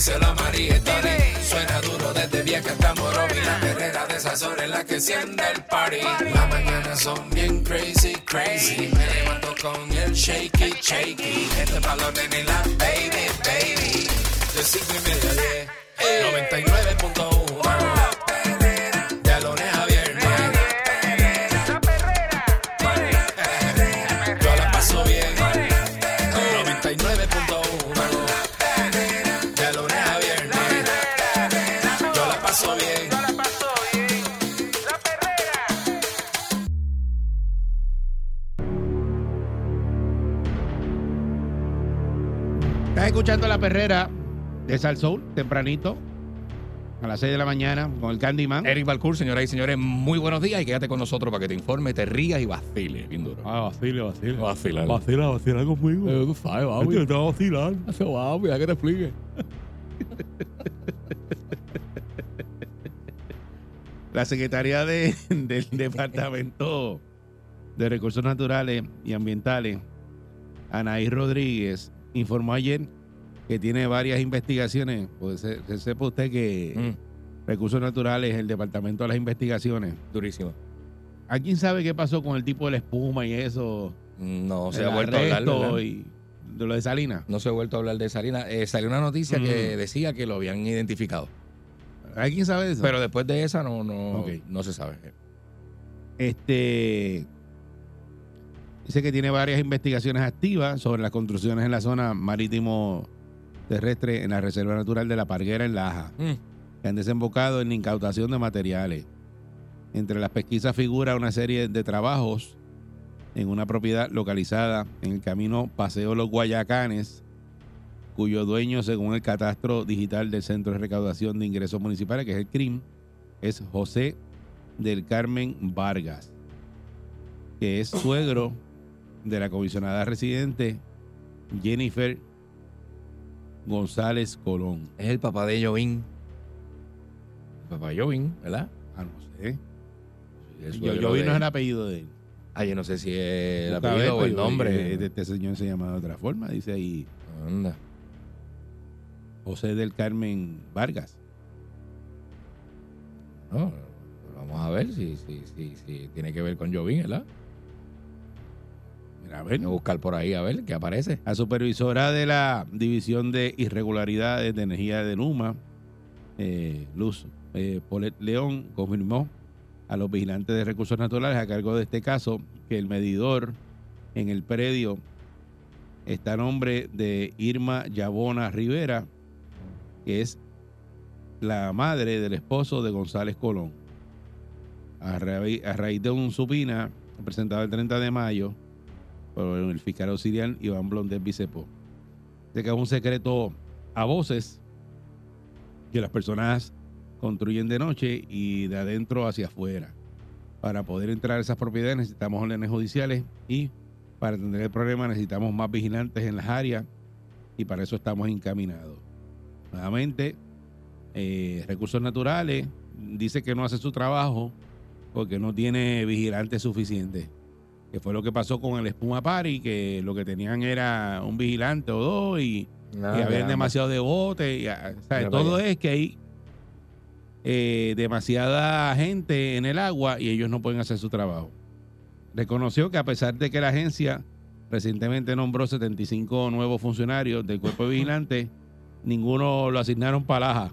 díselo a María y Tony. Suena duro desde vieja hasta Morovi. La perrera de esas horas en la que enciende el party. Las mañanas son bien crazy, crazy. Me levanto con el shaky, shaky. Este balón en la baby, baby. De cinco y media diez. 99.1 escuchando la perrera de Sal Soul, tempranito, a las 6 de la mañana, con el Candyman. Eric Balcour, señoras y señores, muy buenos días y quédate con nosotros para que te informe, te rías y vaciles, bien duro. Ah, vacila, vacila. Vacilar. Vacila, vacila conmigo. Eh, tú sabes, papi. te va a vacilar. Hace papi, ya que te explique. La Secretaría de- del Departamento de Recursos Naturales y Ambientales, Anaí Rodríguez, informó ayer que tiene varias investigaciones. Pues se, se- sepa usted que Mm, Recursos Naturales, el Departamento de las Investigaciones. durísimo. ¿Alguien sabe qué pasó con el tipo de la espuma y eso? No se ha vuelto a hablar, y de lo de Salinas. No se ha vuelto a hablar de Salinas. Eh, salió una noticia que Mm. decía que lo habían identificado. ¿Alguien sabe de eso? Pero después de esa no, no, no se sabe. Este dice que tiene varias investigaciones activas sobre las construcciones en la zona marítimo terrestre en la Reserva Natural de la Parguera en Laja, Mm, que han desembocado en la incautación de materiales. Entre las pesquisas figura una serie de trabajos en una propiedad localizada en el camino Paseo Los Guayacanes, cuyo dueño, según el catastro digital del Centro de Recaudación de Ingresos Municipales, que es el CRIM, es José del Carmen Vargas, que es suegro de la comisionada residente Jennifer González Colón. Es el papá de Jovín. El papá de Jovín, ¿verdad? Ah, no sé. El Yo, de- no es el apellido de él. Ah, yo no sé si es el Busca apellido o el pues, nombre. De este señor se llama de otra forma. Dice ahí Anda. José del Carmen Vargas. No, vamos a ver si, si, si, si tiene que ver con Jovín, ¿verdad? A ver. A buscar por ahí a ver qué aparece. La supervisora de la División de Irregularidades de Energía de Numa, eh, Luz eh, Polet León, confirmó a los vigilantes de recursos naturales a cargo de este caso que el medidor en el predio está a nombre de Irma Yabona Rivera, que es la madre del esposo de González Colón. A a raíz de un supina presentado el 30 de mayo, por el fiscal auxiliar Iván Blondet Bicepo. De que es un secreto a voces que las personas construyen de noche y de adentro hacia afuera. Para poder entrar a esas propiedades necesitamos órdenes judiciales y para atender el problema necesitamos más vigilantes en las áreas y para eso estamos encaminados. Nuevamente, eh, Recursos Naturales dice que no hace su trabajo porque no tiene vigilantes suficientes que fue lo que pasó con el Espuma Party, que lo que tenían era un vigilante o dos y, y había demasiado de bote. y, ah, o sea, Mira todo es que hay eh, demasiada gente en el agua y ellos no pueden hacer su trabajo. Reconoció que a pesar de que la agencia recientemente nombró 75 nuevos funcionarios del cuerpo de vigilantes, ninguno lo asignaron para Laja,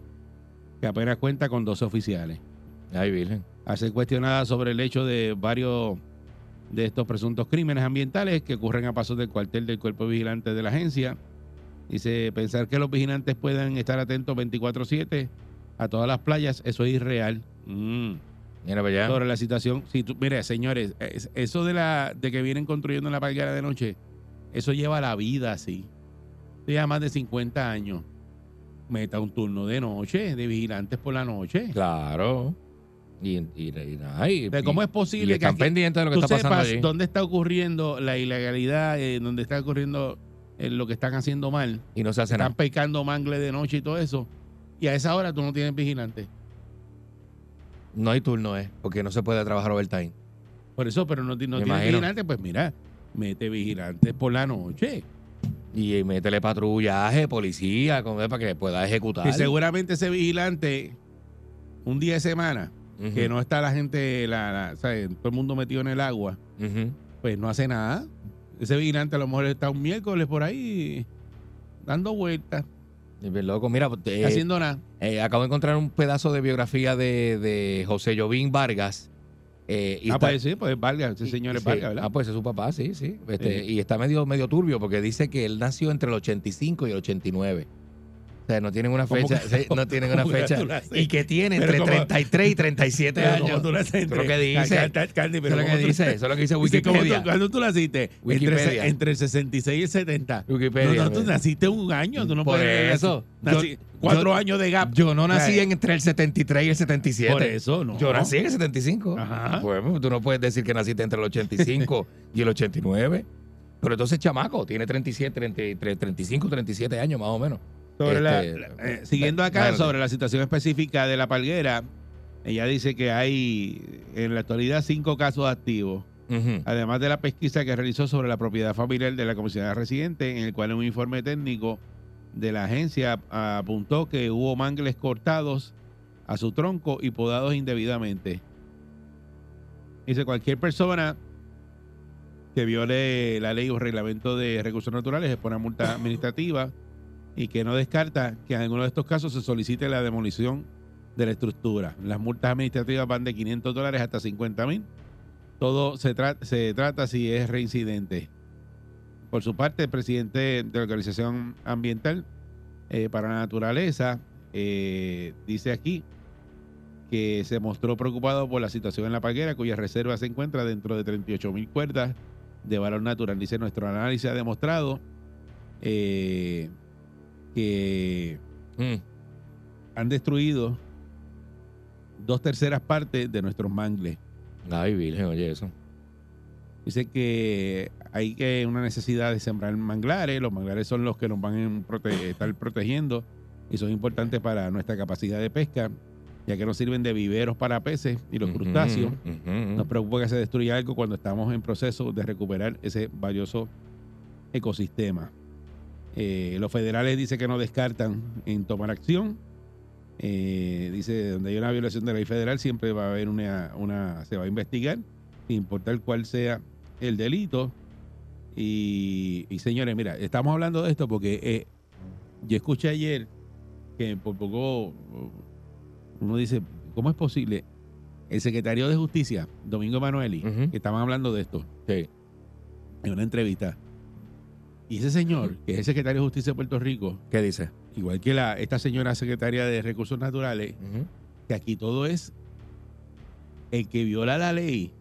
que apenas cuenta con 12 oficiales Ay, Virgen. a ser cuestionada sobre el hecho de varios de estos presuntos crímenes ambientales que ocurren a pasos del cuartel del cuerpo vigilante de la agencia. Dice, pensar que los vigilantes puedan estar atentos 24/7 a todas las playas, eso es irreal. Mm. Mira para allá. Sobre la situación, si tú, mire, señores, es- eso de la de que vienen construyendo en la palguera de noche, eso lleva la vida así. Lleva más de 50 años. Meta un turno de noche, de vigilantes por la noche. Claro. Y, y- y y- Pero ¿Cómo y- es posible y que aquí pendientes de lo que tú está pasando sepas allí? dónde está ocurriendo la ilegalidad, eh, dónde está ocurriendo eh, lo que están haciendo mal? Y no se hace Están nada. pecando mangle de noche y todo eso. Y a esa hora tú no tienes vigilante. No hay turno, ¿eh? Porque no se puede trabajar overtime. Por eso, pero no, no tienes imagino. vigilante, pues mira, mete vigilantes por la noche. Y métele patrullaje, policía, para que pueda ejecutar. Que seguramente ese vigilante, un día de semana, Que no está la gente, la, la- ¿sabes? todo el mundo metido en el agua, pues no hace nada. Ese vigilante a lo mejor está un miércoles por ahí dando vueltas, loco. Mira, eh, haciendo nada. eh, acabo de encontrar un pedazo de biografía de, de José Jovín Vargas. eh, y ah, está- pues sí, pues Vargas, ese señor es Sí. Vargas, ¿verdad? Ah, pues es su papá, sí, sí. Este, Sí. Y está medio, medio turbio porque dice que él nació entre el 85 y el 89. O sea, no tienen una ¿Cómo fecha. que- sí, no tienen una fecha. Y que tiene Pero entre como- 33 y 37 Pero años. tú Eso es lo que dice. Cal- Candy, Eso pero es lo que dice, eso es lo que dice Dice, ¿cómo tú- Wikipedia. ¿Cuándo tú naciste? Entre, entre el 66 y el 70. Wikipedia, no, no, tú naciste un año. Tú no Por puedes eso. nací- Yo- cuatro yo- años de gap. Yo no nací en- entre el 73 y el 77. Por eso, no. Yo nací en el 75. Ajá. Pues tú no puedes decir que naciste entre el 85 y el 89. Pero entonces, chamaco, tiene 37, 33, 35, 37 años más o menos. Sobre Este, la- eh, siguiendo acá sobre la situación específica de la palguera, ella dice que hay en la actualidad cinco casos activos, además de la pesquisa que realizó sobre la propiedad familiar de la comisionada residente, en el cual un informe técnico de la agencia apuntó que hubo mangles cortados a su tronco y podados indebidamente. Dice cualquier persona que viole la ley o reglamento de recursos naturales expone a multa administrativa y que no descarta que en alguno de estos casos se solicite la demolición de la estructura. Las multas administrativas van de 500 dólares hasta 50 mil. Todo se, tra- se trata si es reincidente. Por su parte, el presidente de la Organización Ambiental eh, para la Naturaleza eh, dice aquí que se mostró preocupado por la situación en la palguera, cuya reserva se encuentra dentro de 38 mil cuerdas de valor natural. Dice, nuestro análisis ha demostrado eh, que Mm. han destruido dos terceras partes de nuestros mangles. Ay, virgen, oye eso. Dice que hay que una necesidad de sembrar manglares. Los manglares son los que nos van a prote- estar protegiendo y son importantes para nuestra capacidad de pesca, ya que nos sirven de viveros para peces y los crustáceos. Nos preocupa que se destruya algo cuando estamos en proceso de recuperar ese valioso ecosistema. Eh, los federales dicen que no descartan en tomar acción. Eh, dice, donde hay una violación de la ley federal siempre va a haber una, una se va a investigar, sin importar cuál sea el delito. Y, y, señores, mira, estamos hablando de esto porque eh, yo escuché ayer que por poco uno dice, ¿cómo es posible? El secretario de Justicia, Domingo Emanueli, Ujú. que estaban hablando de esto Sí. en una entrevista. Y ese señor, que es el secretario de Justicia de Puerto Rico, ¿Qué dice? igual que la, esta señora secretaria de Recursos Naturales, Ujú. que aquí todo es el que viola la ley,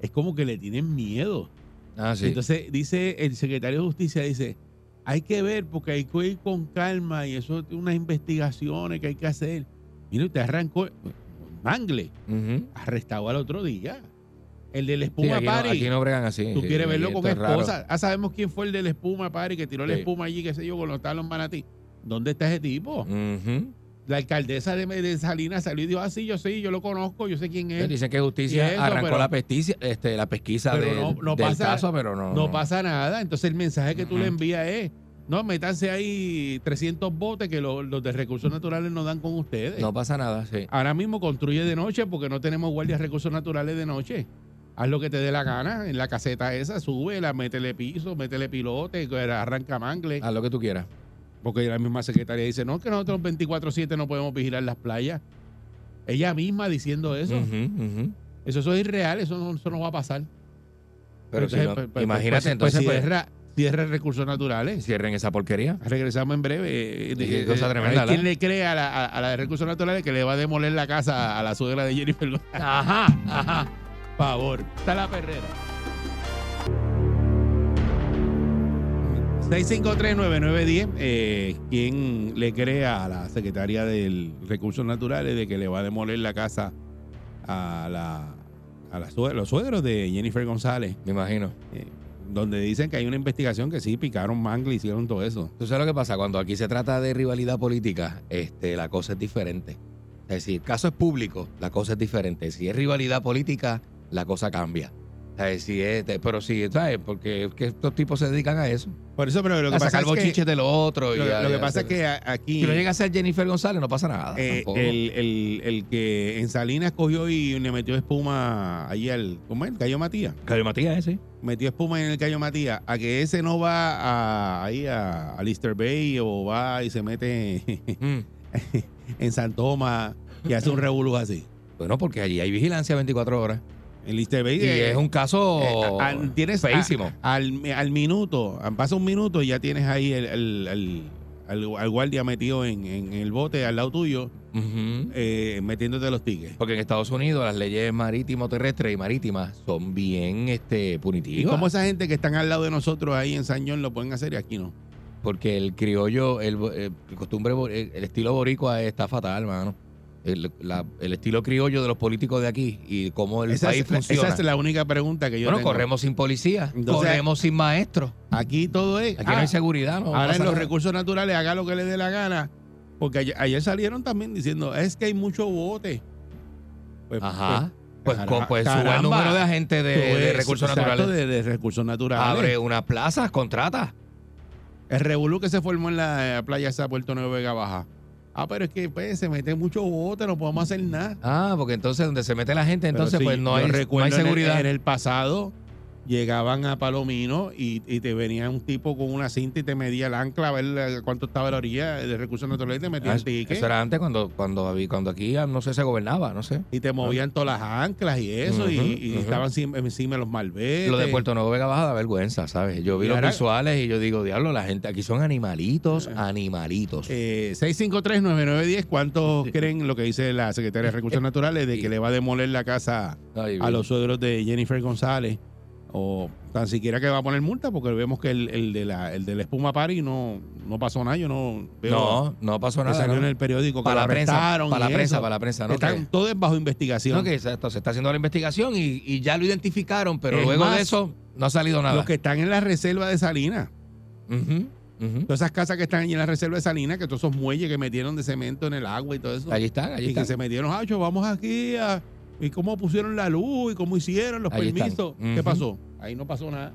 es como que le tienen miedo. Ah, sí. Entonces dice el secretario de Justicia, dice, hay que ver porque hay que ir con calma y eso es unas investigaciones que hay que hacer. Mire, usted arrancó Mangle, Ujú. arrestado al otro día. El del Sí, espuma no, party. aquí no bregan así. Tú sí, quieres verlo con esposa. Ah, sabemos quién fue el del espuma party que tiró la Sí. espuma allí, qué sé yo, estaban los manatí. ¿Dónde está ese tipo? La alcaldesa de, de Salinas salió y dijo, ah, sí, yo sí, yo lo conozco, yo sé quién es. Dicen que justicia eso, arrancó pero- la pesquisa, este, la pesquisa Pero del- no- no del pasa- caso, pero no. No pasa nada. Entonces el mensaje que tú le envías es, no, métanse ahí 300 botes que los, los de recursos naturales nos dan con ustedes. No pasa nada, sí. Ahora mismo construye de noche porque no tenemos guardias de recursos naturales de noche. Haz lo que te dé la gana en la caseta esa, súbela, métele piso, métele pilote, arranca mangle. Haz lo que tú quieras. Porque la misma secretaria dice, no, que nosotros 24-7 no podemos vigilar las playas. Ella misma diciendo eso. Ujú, ujú. Eso, eso es irreal, eso no, eso no va a pasar. Pero si Entonces, no- pues, pues, imagínate, pues, entonces, pues, cierra, cierra recursos naturales. cierren esa porquería. Regresamos en breve. eh, de- cosa de- tremenda, ¿Quién le cree a la, a, a la de recursos naturales que le va a demoler la casa a la suegra de Jennifer López? Ajá, ajá. Favor. Está la perrera. 6539910, eh, ¿quién le cree a la secretaria del Recursos Naturales de que le va a demoler la casa a, la, a la los suegros de Jennifer González, Me imagino. eh, donde dicen que hay una investigación que sí, picaron mangle, hicieron todo eso. ¿Tú sabes lo que pasa? Cuando aquí se trata de rivalidad política, este, la cosa es diferente. Es decir, el caso es público, la cosa es diferente. Si es rivalidad política, la cosa cambia. ¿Sabes? Si es, pero sí, ¿sabes? Porque es que estos tipos se dedican a eso. Por eso, pero lo que a pasa sacar es que, de lo otro. y lo, a- lo que pasa es que aquí Si no llega a ser Jennifer González, no pasa nada. eh, el, el- el que en Salinas cogió y le metió espuma allí al, ¿cómo es? El Cayo Matías. Cayo Matías ese. Metió espuma en el Cayo Matías. A que ese no va a, ahí a, a Lister Bay o va y se mete Mm. en San Tomás y hace un revolú así. Bueno, porque allí hay vigilancia 24 horas. Lister Bay Y eh, es un caso eh, a- a- tienes a- feísimo. al, al minuto, pasa un minuto y ya tienes ahí el, el- el- al, al guardia metido en, en el bote al lado tuyo, eh, metiéndote los tickets. Porque en Estados Unidos las leyes marítimo terrestres y marítimas son bien este, ¿Y punitivas. cómo esa gente que están al lado de nosotros ahí en San John lo pueden hacer y aquí no? Porque el criollo, el, el costumbre, el, el estilo boricua está fatal, hermano. El, la- el estilo criollo de los políticos de aquí y cómo el Esa país es, funciona. esa es la única pregunta que yo bueno, tengo. corremos sin policía, Entonces- corremos sin maestros. Aquí todo es. Aquí no ah, hay seguridad, no ahora en los nada. recursos naturales haga lo que le dé la gana. Porque ayer, ayer salieron también diciendo, es que hay mucho bote. Pues, Ajá. Pues, co- pues sube el número de agentes de, pues, de recursos exacto, naturales. De, de recursos naturales. Abre unas plazas, contrata. El revolú que se formó en la playa esa Puerto Nuevo Vega Baja. Ah, pero es que pues, se mete mucho bote, no podemos hacer nada. Ah, porque entonces donde se mete la gente, entonces pues no hay, no hay recuerdo en el- seguridad. En el, pasado llegaban a Palomino y, y te venía un tipo con una cinta y te medía el ancla a ver cuánto estaba la orilla de recursos naturales y te metía Ah, el eso, ticket. eso era antes cuando, cuando, cuando aquí ah, no sé, se gobernaba, no sé. Y te movían todas las anclas y eso, y, y ujú. estaban encima, los malvetes. Lo de Puerto Nuevo Vega Baja da vergüenza, ¿sabes? Yo vi Y los ahora- visuales y yo digo, diablo, la gente aquí son animalitos, animalitos. Eh, 653-9910, ¿cuántos creen lo que dice la secretaria de Recursos Naturales de que le va a demoler la casa Ay, a los suegros de Jennifer González? O tan siquiera que va a poner multa, porque vemos que el, el de la el de la espuma pari no, no pasó nada. Yo no veo no, no pasó que nada. salió ¿no? en el periódico que para la prensa, para la prensa, para la prensa, ¿no? Están Que- todos bajo investigación. no, que exacto, se está haciendo la investigación y, y ya lo identificaron, pero Es luego más, de eso no ha salido nada. Los que están en la reserva de Salinas. Ujú, ujú. Todas esas casas que están allí en la reserva de Salinas, que todos esos muelles que metieron de cemento en el agua y todo eso. Allí están, allí y que se metieron, Hacho, vamos aquí a. ¿Y cómo pusieron la luz? ¿Y cómo hicieron los Ahí permisos? ¿Qué pasó? Ahí no pasó nada.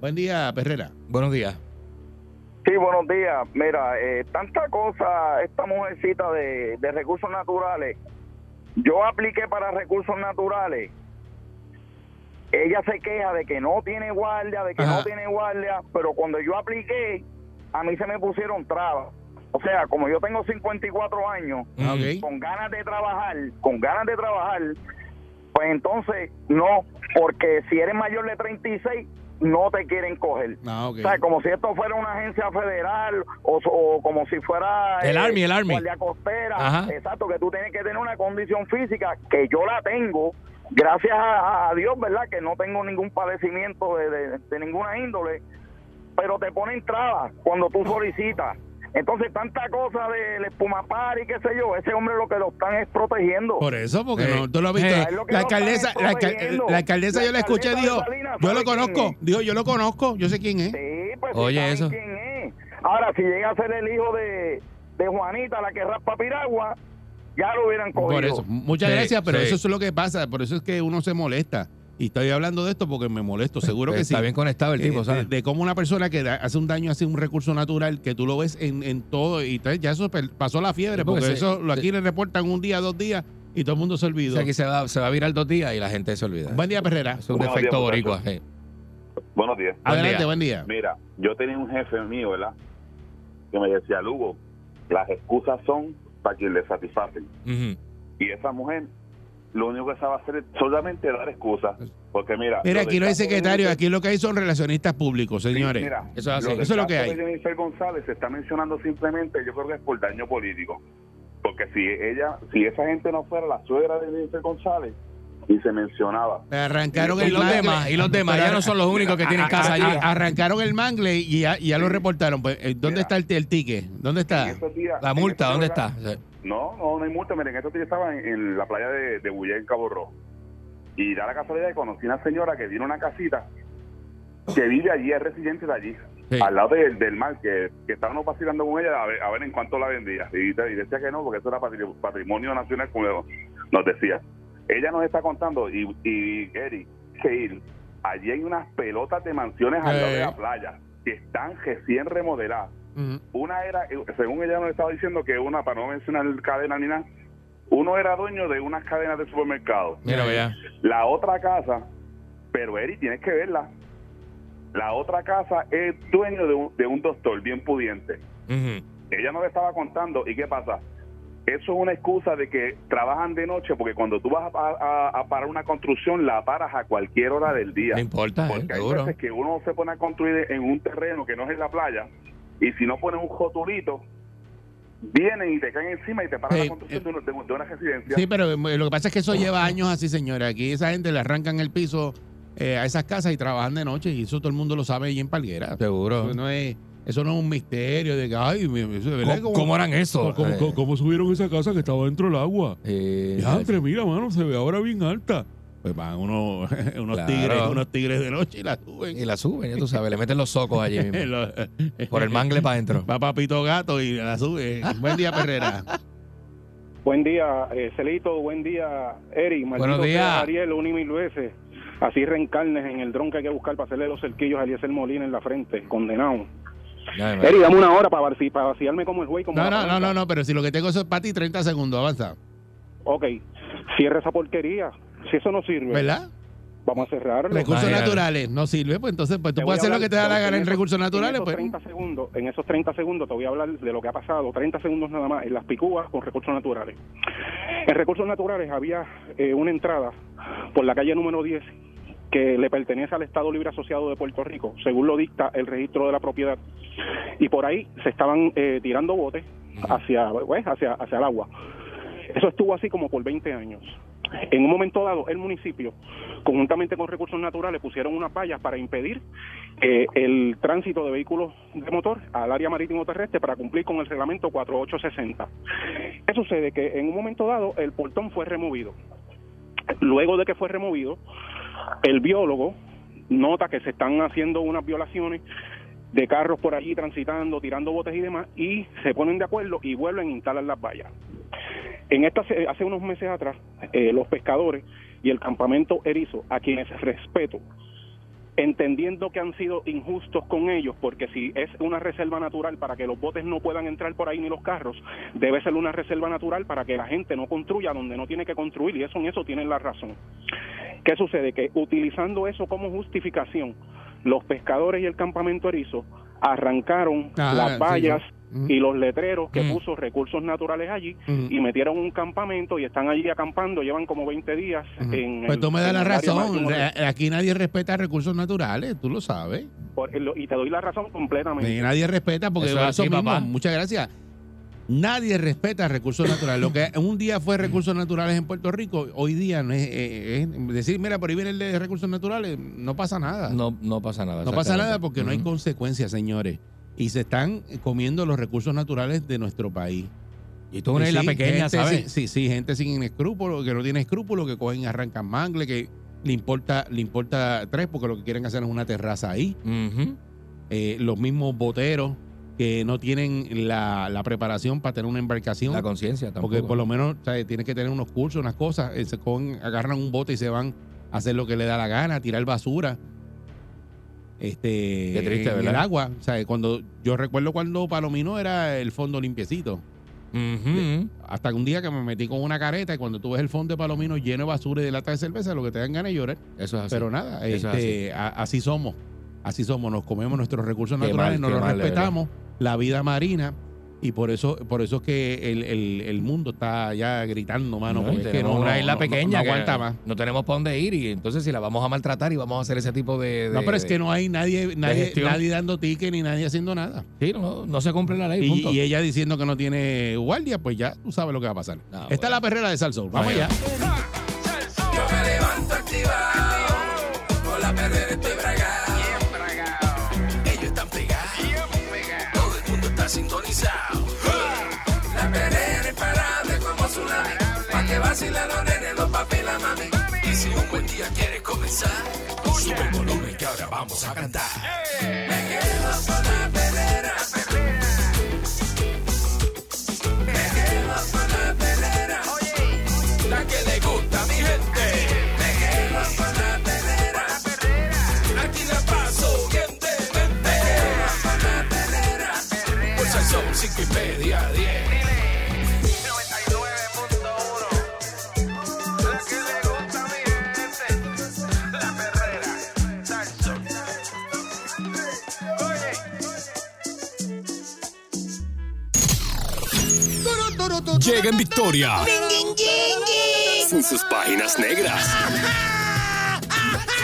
Buen día, Perrera. Buenos días. Sí, buenos días. Mira, eh, tanta cosa, esta mujercita de, de recursos naturales. Yo apliqué para recursos naturales. Ella se queja de que no tiene guardia, de que Ajá. no tiene guardia, pero cuando yo apliqué, a mí se me pusieron trabas. O sea, como yo tengo 54 años, Ah, con ganas de trabajar, con ganas de trabajar, pues entonces no, porque si eres mayor de 36, no te quieren coger. Ah. O sea, como si esto fuera una agencia federal o, o como si fuera... El Army, el Army. Guardia costera. Ajá. Exacto, que tú tienes que tener una condición física que yo la tengo, gracias a, a Dios, ¿verdad? Que no tengo ningún padecimiento de, de- de ninguna índole, pero te ponen trabas cuando tú solicitas. Entonces, tanta cosa del espumapar y qué sé yo, ese hombre lo que lo están es protegiendo. Por eso, porque Eh, no, tú lo has visto. eh, la alcaldesa, la, alcal- protegiendo. la alcaldesa La yo la escuché, dijo, Salinas, yo lo ¿sabe quién conozco, dijo, yo lo conozco, yo sé quién es. Sí, pues Oye, saben eso. quién es. Ahora, si llega a ser el hijo de, de Juanita, la que raspa piragua, ya lo hubieran cogido. Por eso, muchas Sí, gracias, pero sí. eso es lo que pasa, por eso es que uno se molesta. Y estoy hablando de esto porque me molesto, seguro que sí. Está bien conectado el tipo, Eh, de, ¿sabes? de cómo una persona que hace un daño hace un recurso natural que tú lo ves en, en todo y ya eso pasó la fiebre Sí, porque porque se- eso lo aquí se- le reportan un día, dos días y todo el mundo se O olvidó. sea, que se va, se va a virar dos días y la gente se olvida. Buen día, Perrera. Es un Buenos defecto días, boricua. muchachos. sí. Buenos días. Buen Adelante, día. buen día. Mira, yo tenía un jefe mío, ¿verdad? Que me decía, Lugo, las excusas son para quien le satisfacen. Y esa mujer, lo único que sabe hacer es solamente dar excusas. Porque mira... Mira, lo aquí no hay de secretario, aquí lo que hay son relacionistas públicos, Sí, señores. mira, Eso es así. del Eso es lo que caso hay. de Jennifer González se está mencionando simplemente, yo creo que es por daño político. Porque si ella, si esa gente no fuera la suegra de Jennifer González y se mencionaba Me arrancaron Y el los mangle. demás, y los demás, ya no son los únicos que tienen a- casa a- allí. a- arrancaron el mangle y ya, y ya lo reportaron. Pues, eh, ¿Dónde Mira. está el, el ticket? ¿Dónde está? días- La multa, ese ¿dónde está? No, no, no hay multa. Miren, estos días estaba en, en la playa de, de Bullé, en Cabo Rojo. Y da la casualidad que conocí una señora que tiene una casita que vive allí, es residente de allí, Sí. al lado del, del mar, que, que estábamos vacilando con ella a ver, a ver en cuánto la vendía. Y, te- y decía que no, porque eso era patri- patrimonio nacional, como nos decía. Ella nos está contando, y, y Eric, que allí hay unas pelotas de mansiones al lado de la playa que están recién remodeladas. Una era, según ella nos estaba diciendo, que una, para no mencionar cadena ni nada, uno era dueño de unas cadenas de supermercados. Mira, vea. La otra casa, pero Eri, tienes que verla. La otra casa es dueño de un, de un doctor bien pudiente. Ella nos estaba contando, ¿y qué pasa? Eso es una excusa de que trabajan de noche, porque cuando tú vas a, a- a parar una construcción, la paras a cualquier hora del día. No importa, ¿eh? Porque hay seguro. veces que uno se pone a construir en un terreno que no es en la playa y si no pones un jotulito, vienen y te caen encima y te paran la construcción de, una- de un- de una residencia. Sí, pero eh, lo que pasa es que eso lleva años así, señora. Aquí esa gente le arrancan el piso eh, a esas casas y trabajan de noche y eso todo el mundo lo sabe allí en Palguera. Seguro. Eso no es, eso no es un misterio de que, ay, mi- eso de verdad, ¿Cómo, cómo harán eso? ¿Cómo, Eh, cómo- cómo subieron esa casa que estaba dentro del agua? eh, Ya, entre, mira, mano, se ve ahora bien alta. Pues van unos, unos Claro. tigres, unos tigres de noche y la suben. y la suben, ya tú sabes, le meten los socos allí mismo. Lo- Por el mangle para adentro. Va Papito Gato y la sube. Buen día, Perrera. Buen día, eh, Celito. Buen día, Eri. Buenos días. Ariel, un y mil veces. Así reencarnes en el dron que hay que buscar para hacerle los cerquillos a Eliezer Molina en la frente. Condenado. Ya, Eri, dame una hora para, vaci- para vaciarme como el güey. Como No, no, no, no, pero si lo que tengo es para ti, 30 segundos, avanza. Ok, cierra esa porquería. Si eso no sirve, ¿Verdad? vamos a cerrarlo. Recursos Imagínate. naturales no sirve, pues entonces pues tú puedes hacer lo que te da la gana en esos- recursos naturales, en esos pues. 30 segundos, en esos 30 segundos te voy a hablar de lo que ha pasado, 30 segundos nada más, en las picúas con recursos naturales. En recursos naturales había eh, una entrada por la calle número 10 que le pertenece al Estado Libre Asociado de Puerto Rico, según lo dicta el registro de la propiedad. Y por ahí se estaban eh, tirando botes hacia, pues, hacia, hacia el agua. Eso estuvo así como por 20 años. En un momento dado, el municipio, conjuntamente con recursos naturales, pusieron unas vallas para impedir eh, el tránsito de vehículos de motor al área marítimo terrestre para cumplir con el reglamento 4860. ¿Qué sucede? Que en un momento dado el portón fue removido. Luego de que fue removido, el biólogo nota que se están haciendo unas violaciones de carros por allí transitando, tirando botes y demás, y se ponen de acuerdo y vuelven a instalar las vallas. En esta, hace unos meses atrás, eh, los pescadores y el campamento Erizo, a quienes respeto, entendiendo que han sido injustos con ellos, porque si es una reserva natural para que los botes no puedan entrar por ahí ni los carros, debe ser una reserva natural para que la gente no construya donde no tiene que construir, y eso en eso tienen la razón. ¿Qué sucede? Que utilizando eso como justificación, los pescadores y el campamento Erizo arrancaron Ah, las vallas sí. Ujú. y los letreros que Mm. puso recursos naturales allí Ujú. y metieron un campamento y están allí acampando, llevan como 20 días en Pues el- tú me das la razón. Re- Aquí nadie respeta recursos naturales, tú lo sabes. por- y te doy la razón completamente. Y nadie respeta porque Eso eso, es así, mismo, papá. muchas gracias. Nadie respeta recursos naturales. Lo que un día fue recursos naturales en Puerto Rico, hoy día no es, eh, es decir, mira, por ahí viene el de recursos naturales, no pasa nada. No, No, no pasa nada. pasa exactamente. nada porque no hay consecuencias, señores. Y se están comiendo los recursos naturales de nuestro país. Y tú isla Sí, pequeña, gente ¿sabes? sí, sí, gente sin escrúpulos, que no tiene escrúpulos, que cogen y arrancan mangle, que le importa, le importa tres porque lo que quieren hacer es una terraza ahí. Eh, los mismos boteros que no tienen la, la preparación para tener una embarcación. La conciencia tampoco. porque por lo menos ¿sabes? tienes que tener unos cursos, unas cosas. eh, se cogen, agarran un bote y se van a hacer lo que le da la gana, a tirar basura. Este, Qué triste, en el ¿verdad? agua. O sea, cuando, yo recuerdo cuando Palomino era el fondo limpiecito. Hasta un día que me metí con una careta y cuando tú ves el fondo de Palomino lleno de basura y de lata de cerveza, lo que te dan ganas de llorar. Eso es así. Pero nada, es este, a- así somos. Así somos, nos comemos nuestros recursos Qué naturales, mal, no qué los mal, respetamos, la vida marina, y por eso, por eso es que el, el- el mundo está ya gritando, mano, No, porque no, una isla no- pequeña no aguanta más. No tenemos para dónde ir y entonces si la vamos a maltratar y vamos a hacer ese tipo de... No, pero es que no hay nadie, nadie, nadie dando ticket ni nadie haciendo nada. Sí, no, no se cumple la ley, Y, punto. y ella diciendo que no tiene guardia, pues ya tú sabes lo que va a pasar. Ah, Esta es la perrera de Salsoul. Vamos allá. Yo me levanto activado, con la perrera estoy pisao. La perera imparable como tsunami. Pa' que vacilan los nenes, los papi y la mami. Y si un buen día quieres comenzar, sube el volumen que ahora vamos a cantar. Me quedo con la. Llega en victoria. Sin sus páginas negras.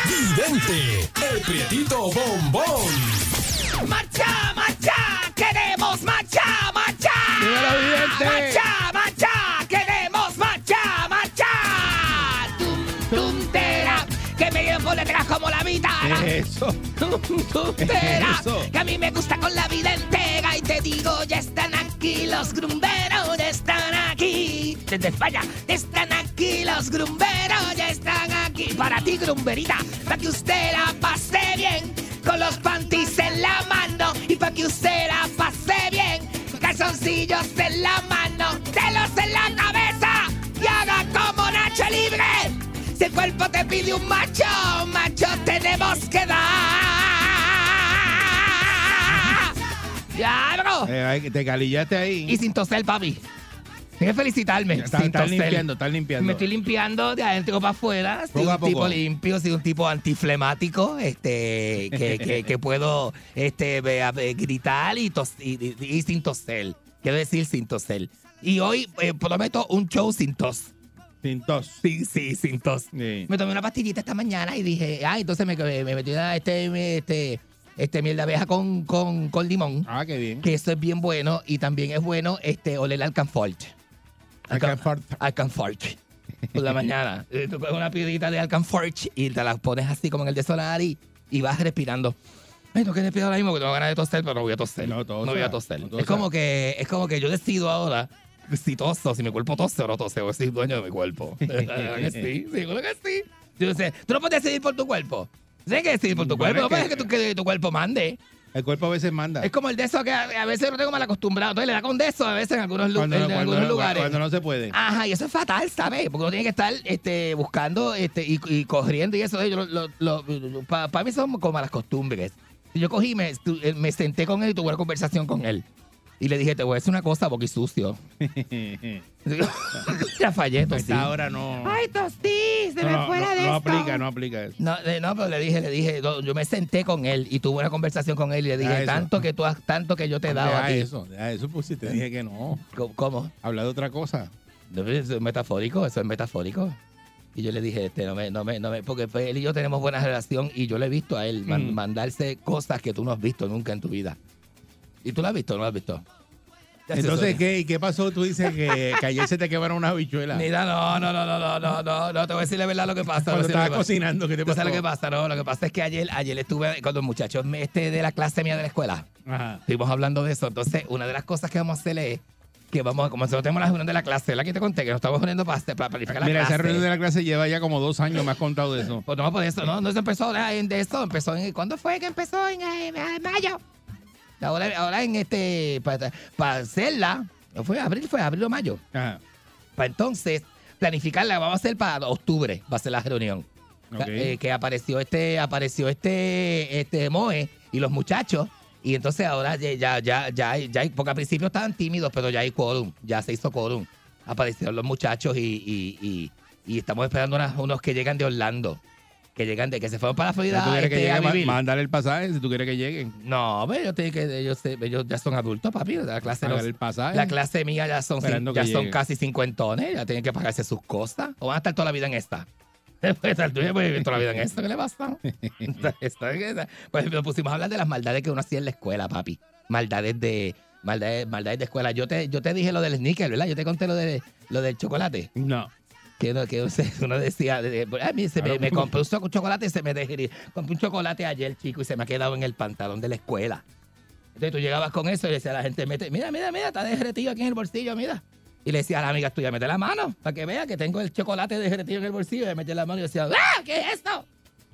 Vidente, el prietito bombón. ¡Marcha, marcha! ¡Queremos marcha, marcha! ¡Dímelo, vidente! ¡Marcha, marcha! ¡Queremos marcha, marcha! ¡Tum, tum, tera! Que me lleven por detrás como la vida. Eso. ¡Tum, tum, tera! Eso. Que a mí me gusta con la vida entera. Y te digo, ya están aquí los grumberos, aquí. Desde España, están aquí los grumberos, ya están aquí. Para ti, grumberita, para que usted la pase bien. Con los panties en la mano y para que usted la pase bien. Calzoncillos en la mano, telos en la cabeza y haga como Nacho Libre. Si el cuerpo te pide un macho, macho tenemos que dar. Ya, bro. Eh, te calillaste ahí. Y sin toser, papi. Tienes que felicitarme. Está- sin estás toser. limpiando, estás limpiando. Me estoy limpiando de adentro para afuera. Soy un tipo limpio, soy un tipo antiflemático, este, que, que- que puedo este, gritar y, tos- y, y- y sin toser. Quiero decir sin toser. Y hoy eh, prometo un show sin tos. Sin tos. Sí, sí, sin tos. Sí. Me tomé una pastillita esta mañana y dije, ah, entonces me, me metí a este, este, este miel de abeja con, con, con limón. Ah, qué bien. Que eso es bien bueno y también es bueno este, oler alcanfort. Alcanfort. Alcanfort. Por la mañana. Eh, Tú coges una piedrita de alcanfort y te la pones así como en el de y, vas respirando. Ay, no respirar ahora mismo que tengo ganas de toser, pero no voy a toser. No tosa, voy a toser. no es como que es como que yo decido ahora si toso, si mi cuerpo tose o no tose, o si soy dueño de mi cuerpo. ¿Verdad que sí, seguro que sí. Yo sé, tú no puedes decidir por tu cuerpo. Tienes que decidir por tu cuerpo. es No puedes que- que tu cuerpo mande. El cuerpo a veces manda. Es como el de eso que a, a veces lo tengo mal acostumbrado. Entonces le da con de eso a veces en algunos, lu- Cuando, en no- cuando algunos no- lugares. cuando no se puede. Ajá, y eso es fatal, ¿sabes? Porque uno tiene que estar este, buscando este, y, y corriendo y eso. Para mí son como malas costumbres. Yo cogí, me, eh, me senté con él y tuve una conversación con él. Y le dije, te voy a decir una cosa, porque sucio. ya fallé, tosí. Esta hora no. Ay, tostí, se no, me no, fuera no, de no esto. aplica, no aplica eso. No, eh, no, pero le dije, le dije, no, yo me senté con él y tuve una conversación con él y le Deja dije, eso. tanto que tú has, tanto que yo te he dado a ti. eso, deja eso, pues si te dije que no. ¿Cómo-. Habla de otra cosa. No, Eso es metafórico, eso es metafórico. Y yo le dije, este, no me, no me, no me, porque él y yo tenemos buena relación y yo le he visto a él Mm. mandarse cosas que tú no has visto nunca en tu vida. ¿Y tú lo has visto o no lo has visto? Entonces. ¿qué, ¿y qué pasó? Tú dices que, que ayer se te quebraron unas habichuelas. Mira, no, no, no, no, no, no, no, no, te voy a decir la verdad lo que pasa. Cuando estabas cocinando, ¿qué te ¿Tú pasó? sabes lo que pasa? No, lo que pasa es que ayer, ayer estuve con los muchachos este, de la clase mía de la escuela. Ajá. Estuvimos hablando de eso. Entonces, una de las cosas que vamos a hacer es que vamos, como nosotros tenemos la reunión de la clase, la que te conté, que nos estamos reuniendo para, para planificar la Mira, clase. esa reunión de la clase lleva ya como dos años, me has contado de eso. Pues no, por eso, no, no se empezó de eso, empezó en, ¿cuándo fue que empezó? En, en mayo. Ahora, ahora en este, para, para hacerla, ¿no fue abril, fue abril o mayo. Ajá. Para entonces planificarla, vamos a hacer para octubre, va a ser la reunión. Ok. Eh, que apareció este, apareció este, este Moe y los muchachos. Y entonces ahora ya, ya, ya, ya, porque al principio estaban tímidos, pero ya hay quórum, ya se hizo quórum. Aparecieron los muchachos y, y, y- y estamos esperando unas- unos que llegan de Orlando, que llegan de, que se fueron para la Si Florida tú quieres que este, a vivir. mándale el pasaje si tú quieres que lleguen. No, pero ellos, tienen que, ellos, ellos ya son adultos, papi. La clase, Págale los- el pasaje. la clase mía ya son, Esperando ya son casi cincuentones, ya tienen que pagarse sus cosas. O van a estar toda la vida en esta. Estar tú puedes vivir toda la vida en esto, ¿qué le pasa? Pues nos pusimos a hablar de las maldades que uno hacía en la escuela, papi. Maldades de maldades, maldades de escuela. Yo te, yo te dije lo del sneaker, ¿verdad? Yo te conté lo, de, lo del chocolate. No. Que, uno- que uno decía, de- de- "Ay, mire, se me, Claro. me compré un cho- chocolate y se me dejó Compré un chocolate ayer, chico, y se me ha quedado en el pantalón de la escuela. Entonces tú llegabas con eso y decía a la gente, mira, mira, mira, está derretido aquí en el bolsillo, mira. Y le decía a la amiga tuya, mete la mano para que vea que tengo el chocolate derretido en el bolsillo. Y le metí la mano y decía, ¡ah! ¿Qué es esto?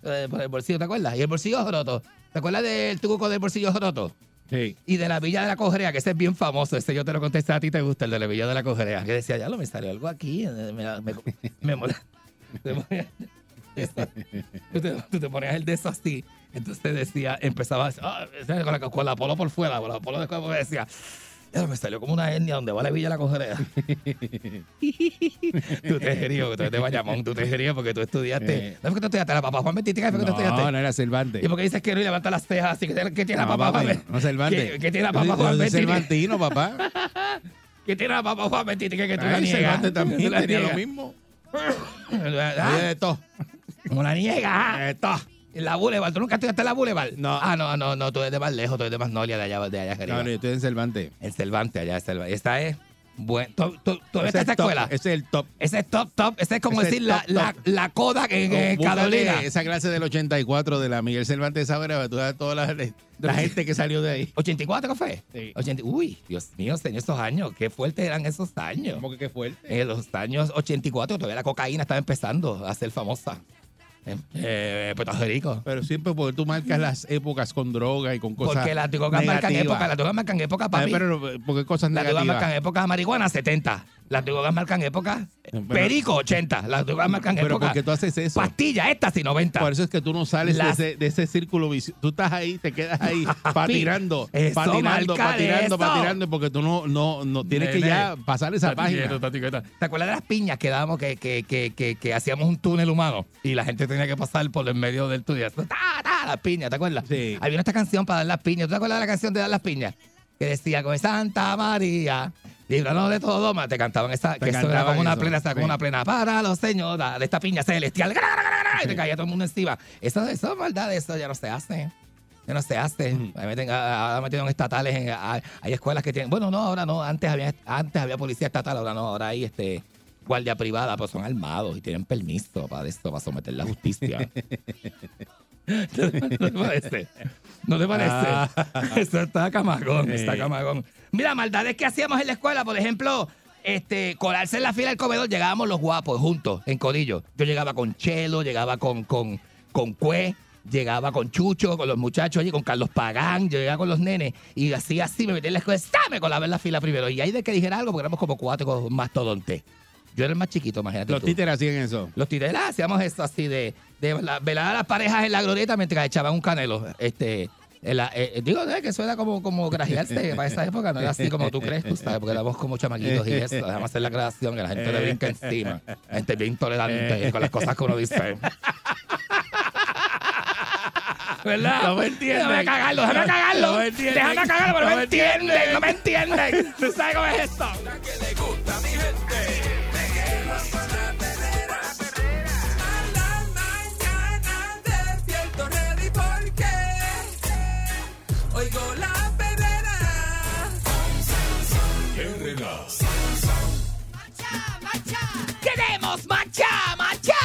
Eh, por el bolsillo, ¿te acuerdas? Y el bolsillo roto. ¿Te acuerdas del truco del bolsillo roto? Y de la Villa de la Cojrea, que ese es bien famoso, ese yo te lo contesté a ti, te gusta el de la Villa de la Cojrea. Que decía, ya lo me salió algo aquí, eh, me, me, me. Tú te, ponías el de eso así. Entonces decía, empezaba ah, con, la, con la polo por fuera, con la polo después porque decía, ya me salió como una etnia donde va la Villa la Cojrea. tú te gerío, tú eres de Bayamón, tú te gerío porque tú estudiaste. Eh. ¿No fue que tú estudiaste la papá Juan Bettítica? ¿Fue que tú estudiaste? No, no era Cervantes. ¿Y por qué dices que no y levanta las cejas así? ¿Qué tiene, qué tiene No, la papá Juan no Cervantes. ¿Qué, tiene la papá Juan Betty? Cervantino, papá. ¿Qué tiene la papá Juan Betty? Que tú la niegas. Cervantes también tenía lo mismo. Todo. Como la niega. En la Boulevard. ¿Tú nunca estudiaste la Boulevard? No. Ah, no, no, no. Tú eres de más lejos. Tú eres de Magnolia, de allá, de allá arriba. No, no, yo estoy en Cervantes. En Cervantes, allá en Cervantes. Esta es... Bueno, ¿tú, tú, tú ves esta top, escuela? Ese es el top. Ese es top, top. Ese es como Ese decir la, top, la, top. la coda en, en Búscate Carolina. Esa clase del 84 de la Miguel Cervantes Saavedra, tú toda la, la gente que salió de ahí. ¿84 qué fue? Sí. 80 Uy, Dios mío, señor, esos años. Qué fuertes eran esos años. ¿Cómo que qué fuerte? En los años 84 todavía la cocaína estaba empezando a ser famosa. Eh, Puerto Rico. Pero siempre porque tú marcas las épocas con droga y con cosas Porque las drogas marcan negativas. época, las drogas marcan época, Ay, papi. Pero porque cosas las drogas negativas. marcan época marihuana, 70. Las drogas marcan época Pero- perico, 80. Las drogas marcan Pero época porque tú haces eso. pastilla, estas y 90. Por eso es que tú no sales Las- de, ese, de ese círculo vicioso. Tú estás ahí, te quedas ahí patinando, eso patinando, eso. patinando, porque tú no, no, no tienes que ya pasar esa página. ¿Te acuerdas de las piñas que dábamos, que, que, que, que, hacíamos un túnel humano y la gente tenía que pasar por en medio del túnel? ¡Ta, ta! Las piñas, ¿te acuerdas? Sí. Había esta canción para dar las piñas. ¿Tú te acuerdas de la canción de dar las piñas? Que decía, con Santa María, líbranos de todo mal. Te cantaban esa, Te que eso era cantaban como una eso, plena, como una plena para los señores de esta piña celestial. Y te caía todo el mundo encima. Eso, eso es maldad, eso ya no se hace. Ya no se hace. Ahí meten- Ahora metieron estatales. En, hay, escuelas que tienen. Bueno, no, ahora no. Antes había, antes había policía estatal, ahora no. Ahora hay este guardia privada, pues son armados y tienen permiso para esto, para someter la justicia. ¿No parece? ¿No te parece? Ah. Eso está camagón, está camagón. Mira, maldades que hacíamos en la escuela, por ejemplo, este, colarse en la fila del comedor, llegábamos los guapos juntos, en codillo. Yo llegaba con Chelo, llegaba con, con, con Cue, llegaba con Chucho, con los muchachos, oye, con Carlos Pagán, yo llegaba con los nenes, y así, así, me metí en la escuela, me colaba en la fila primero. Y ahí de que dijera algo, porque éramos como cuatro mastodontes. Yo era el más chiquito, imagínate Los tú. títeres hacían eso. Los titelas hacíamos eso así de, de la- velar a las parejas en la glorieta mientras echaban un canelo. Este, la- eh, eh, digo, eh, que eso era como, como grajearse para esa época, no era así como tú crees, tú sabes, porque éramos como chamaquitos y eso. Dejamos hacer la creación, que la gente le brinca encima. La gente bien tolerante con las cosas que uno dice. ¿Verdad? No me entienden. Déjame cagarlo, déjame cagarlo. No me entienden. déjame cagarlo, pero no me entienden, no me entienden. ¿Tú sabes cómo es esto?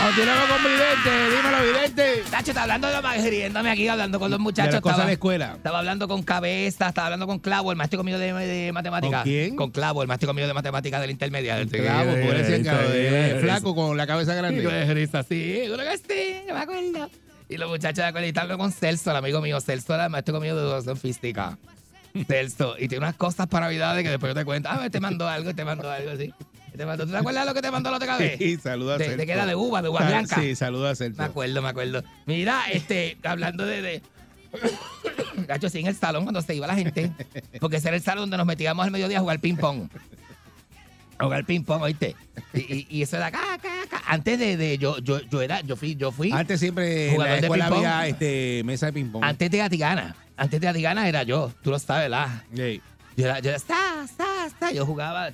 Continuamos con Vidente. Dímelo, Vidente. Tacho, está hablando de lo riéndome aquí, hablando con los muchachos. De estaba, de la escuela. estaba hablando con Cabeza, estaba hablando con Clavo, el maestro mío de, de matemáticas. ¿Con quién? Con Clavo, el maestro mío de matemáticas del intermedia. Clavo, por ese flaco con la cabeza grande. De risa, sí, que sí, que me acuerdo. Y los muchachos de escuela y hablando con Celso, el amigo mío. Celso era el maestro mío de educación física. Celso. Y tiene unas cosas para Navidades que después yo te cuento. Ah, te mandó algo, te mandó algo, sí. Te mandó- ¿Tú te acuerdas de lo que te mandó la otra vez? Sí, saluda a De, Celso. de que era de uva, de uva Sa- blanca. Sí, saluda a Celso. Me acuerdo, me acuerdo. Mira, este, hablando de. de Gacho, sí, en el salón cuando se iba la gente. Porque ese era el salón donde nos metíamos al mediodía a jugar ping-pong. A jugar ping-pong, oíste. Y, y- y eso era acá, acá, acá. Antes de, de yo, yo, yo era, yo fui, yo fui. Antes siempre en la escuela había este, mesa de ping-pong. Antes de Atigana. Antes de Atigana era yo. Tú lo sabes, ¿verdad? Sí. Yo era, yo era, está, está, está. Yo jugaba,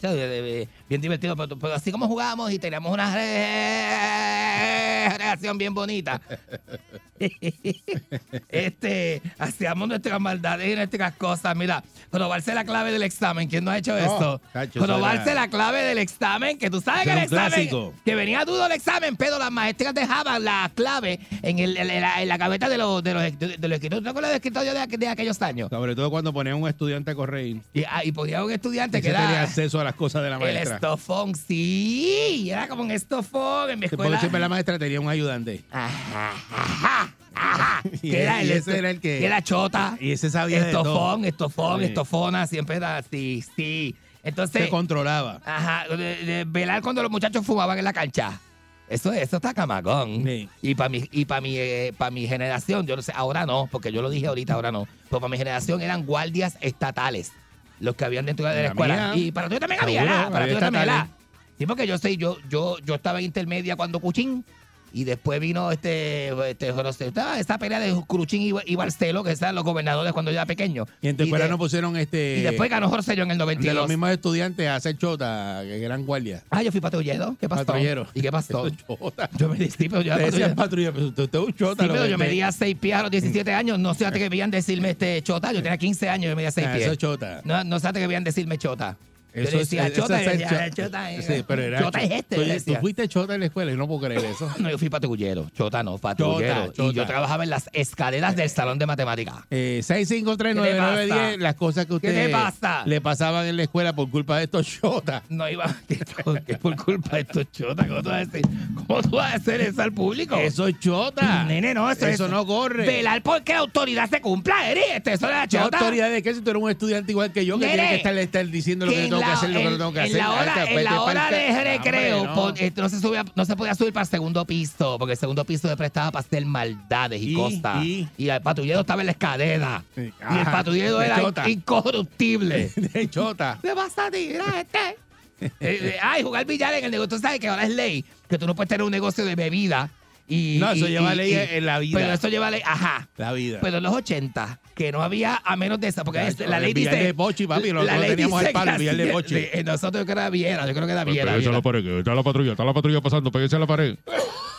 bien divertido, pero, pero así como jugábamos y teníamos una re- relación bien bonita. este, hacíamos nuestras maldades y nuestras cosas. Mira, probarse la clave del examen. ¿Quién no ha hecho esto? cacho, era- la clave del examen, que tú sabes que el examen, clásico. que venía dudo el examen, pero las maestras dejaban la clave en, el, en la, en la gaveta de los, de los, de los escritorios. ¿Te acuerdas del escritorio de, de aquellos años? Sobre todo cuando ponían un estudiante a correr. Y, ah, y ponía un estudiante que Ese tenía era acceso a las cosas de la el maestra. estofón, sí, era como un estofón en mi Sí, Porque escuela. siempre la maestra tenía un ayudante. Ajá, ajá, ajá. Y que era ese el, este, era el que- que era chota. Y ese sabía de. Estofón, estofón, Sí. estofona, siempre era así, sí. Entonces, Se controlaba. ajá, de- de velar cuando los muchachos fumaban en la cancha. Eso, eso está camagón. Sí. Y para mi, y para mi, eh, pa' mi generación, yo no sé, ahora no, porque yo lo dije ahorita, ahora no. Pero para mi generación eran guardias estatales los que habían dentro de la La escuela. mía. Y para tú también había. Para tú también. ¿verdad? Sí, porque yo sé, yo, yo, yo estaba en intermedia cuando Cuchín. Y después vino este, este ah, esa pelea de Cruchín y, y Barcelo, que eran los gobernadores cuando yo era pequeño. Y en de- no pusieron este. y después ganó Jorcello en el de 92. los mismos estudiantes a hacer chota, que eran guardias. Ah, yo fui patrullero. ¿Qué pasó? Patrullero. ¿Y qué pasó? Yo me disipé, yo era patrullero. pero usted, usted es un chota. Sí, pero yo medía 6 pies a los 17 años. No sé que veían decirme este chota. Yo tenía 15 años y yo medía 6 Ah, pies. Eso es chota. No, no sé que veían decirme chota. Yo Eso es- decía eso chota es chota, eh, Sí, pero era chota es este. Tú, tú fuiste chota en la escuela y no puedo creer eso. No, yo fui patrullero. Chota no, patrullero. Chota, Y yo chota. trabajaba en las escaleras del salón de matemáticas. Eh, ¿Qué te 6539910, pasa? las cosas que ¿Qué usted te pasa? le pasaban en la escuela por culpa de estos chotas. No iba. Que por culpa de estos chotas. ¿Cómo tú vas a decir? ¿Cómo tú vas a hacer eso al público? Eso es chota. Nene, no, eso, Eso es- no corre. Velar porque autoridad se cumpla, Eri. Este, eso de la ¿Qué chota. autoridad de qué si tú eres un estudiante igual que yo que Nene, tiene que estar, estar diciendo lo que, que tengo que la- hacer, lo que no tengo que en hacer? la hora, Alta, en la hora de recreo no. eh, se subía, no se podía subir para el segundo piso, porque el segundo piso se prestaba para hacer maldades y, Y- cosas. y- Y, el patrullero estaba en la escalera. Sí. Y el Ajá, patrullero era chota. incorruptible. de chota. ¿Qué pasa a ti? Mira este. Eh, eh, ay, jugar billar en el negocio. Tú sabes que ahora es ley que tú no puedes tener un negocio de bebida. Y, No, eso y- lleva y- ley y- en la vida. Pero eso lleva ley, ajá. La vida. Pero en los 80, que no había a menos de esa, porque la el ley dice. de Pochi, papi, la ley teníamos el palo, billar de eh, Nosotros yo creo que era Viera, yo creo que era Viera. Pégase a Viera. la pared, que está la patrulla, está la patrulla pasando, pégase a la pared.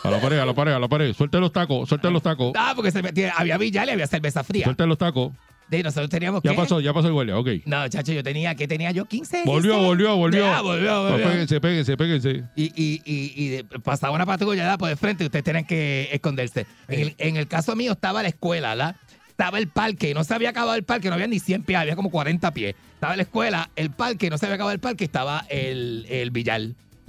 A la pared, a la pared, a la pared. Suelte los tacos, suelte los tacos. Ah, porque se metía, había billar y había cerveza fría. Suelte los tacos. De nosotros teníamos Ya que. pasó, ya pasó el guardia, ok. No, chacho, yo tenía, ¿qué tenía yo? 15. Volvió, 16. volvió, volvió. Ya, volvió, volvió. péguense, péguense, péguense. Y, y, y, y de- pasaba una patrulla por el frente y ustedes tenían que esconderse. En el, en el caso mío estaba la escuela, ¿verdad? Estaba el parque, no se había acabado el parque, no había ni 100 pies, había como 40 pies. Estaba la escuela, el parque, no se había acabado el parque, estaba el, el billar.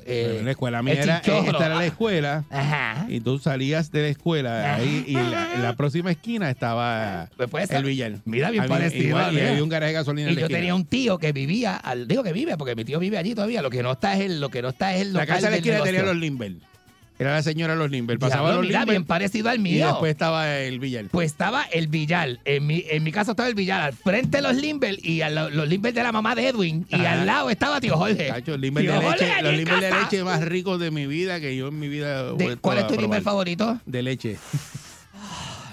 Eh, en la escuela mía era, chinchorro. esta era la escuela Ajá. y tú salías de la escuela ahí y la- en la próxima esquina estaba Pues el billar. Mira, bien Había- parecido, igual, y había un garaje de gasolina Y en la yo esquina. tenía un tío que vivía, al, digo que vive, porque mi tío vive allí todavía. Lo que no está es el, lo que no está es el La local casa de la esquina tenía los Limber. Era la señora de los Limber. Pasaba Diablo, los mira, Limber bien parecido al y mío. después estaba el billar. Pues estaba el billar. En mi, en mi caso estaba el billar al frente de los Limber y a lo- los Limber de la mamá de Edwin. Y Ajá. al lado estaba tío Jorge. Cacho, el Limber Tío de Jorge leche, allí los en Limber de casa. leche más ricos de mi vida que yo en mi vida. he De- vuelto ¿Cuál es a tu Limber probar. favorito? De leche.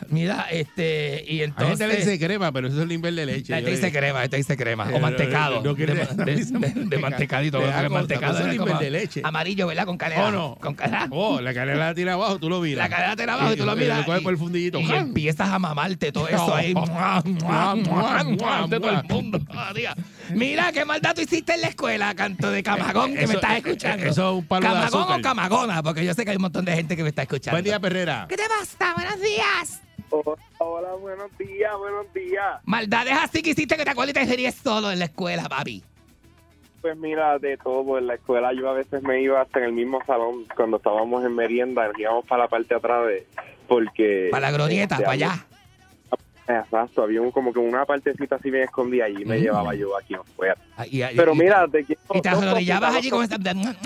Mira, este, y entonces... le dice crema, pero eso es Limber de leche. Gente dice crema, esta dice crema. Eh, O mantecado. no de, no de- de- de manteca. mantecadito. Mantecado es limber de leche. Amarillo, ¿verdad? Con canela. ¿O no? Con canela. Oh, la canela la tira abajo, tú lo miras. La cadena te la abajo y tú lo miras. Le coges y- por el fundillito. Y empiezas a mamarte todo eso ahí. Oh, de todo el mundo. Mira qué maldad tú hiciste en la escuela, canto de camagón que me estás escuchando. eso es un palo de ¿Camagón o camagona? Porque yo sé que hay un montón de gente que me está escuchando. Buen día, Perrera. ¿Qué te pasa? Buenos días. Hola, hola, buenos días, buenos días. Maldades así que hiciste que te acuerdas y te serías solo en la escuela, papi. Pues mira, de todo, en la escuela yo a veces me iba hasta en el mismo salón cuando estábamos en merienda, íbamos para la parte de atrás de, porque... Para la glorieta, este, para allá. Exacto, había un, como que una partecita así bien escondida y me Mm. llevaba yo aquí afuera. Ah, y- y- Pero y- mira, te quiero... Y te arrodillabas allí con. Exactamente.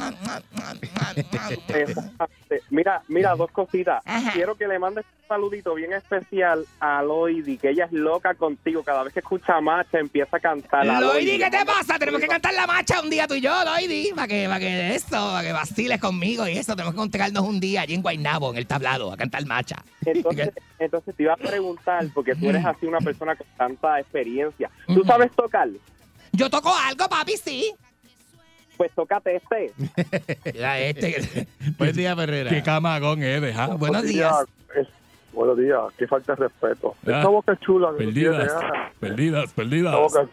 Mira, mira, dos cositas. Ajá. Quiero que le mandes un saludito bien especial a Loidi, que ella es loca contigo. Cada vez que escucha Macha empieza a cantar. a Loidi, ¿qué te pasa? Tenemos que cantar la marcha un día tú y yo, Loidi, para que, para que eso, para que vaciles conmigo y eso. Tenemos que encontrarnos un día allí en Guaynabo, en el tablado, a cantar marcha. Entonces, entonces te iba a preguntar, porque tú eres así una persona con tanta experiencia. ¿Tú sabes tocar? Yo toco algo, papi, sí. Pues tócate este. Mira este. Buen día, Perrera. Qué camagón eres, ¿ah? Buenos días. buenos días, qué falta de respeto. Ah. Esta boca es chula. que Perdidas, tiene, perdidas, perdidas. Boca-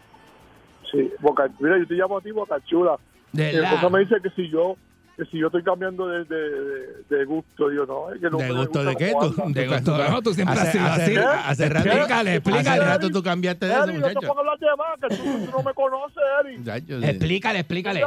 sí, boca, mira, yo te llamo a ti boca chula. De Mi esposa la... me dice que si yo que si yo estoy cambiando de, de, de, de gusto, digo, no, es que no ¿De me gusto de qué? Tú. De gusto, no, tú siempre has hace, sido hace- así. hace rato- Explícale, explícale. Hace rato tú cambiaste de eso, no muchacho. las demás, que tú, tú no me conoces. Explícale, explícale.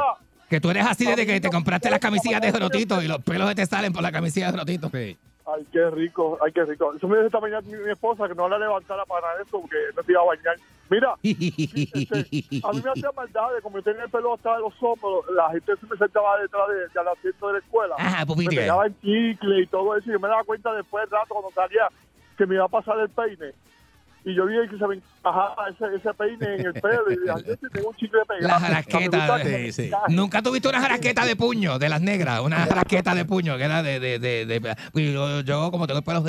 Que tú eres así desde que te compraste las camisillas de Grotito y los pelos que te salen por la camisilla de Grotito. Sí. Ay, qué rico, ay, qué rico. Eso me dice esta mañana mi, mi esposa que no la levantara para eso porque no te iba a bañar. Mira, este, a mí me hacía maldades, como yo tenía el pelo hasta los hombros, la gente se me sentaba detrás de, del asiento de la escuela. Ajá, me pupitre. pegaba en chicle y todo eso, y yo me daba cuenta después del rato cuando salía que me iba a pasar el peine. Y yo vi que se me encajaba ese, ese peine en el pelo y dije, ay, yo tengo un chicle pegado. La jarasqueta, sí, sí. Nunca tuviste una jarasqueta de puño de las negras, una jarasqueta de puño que era de. de, de, de- y yo, yo, como tengo el pelo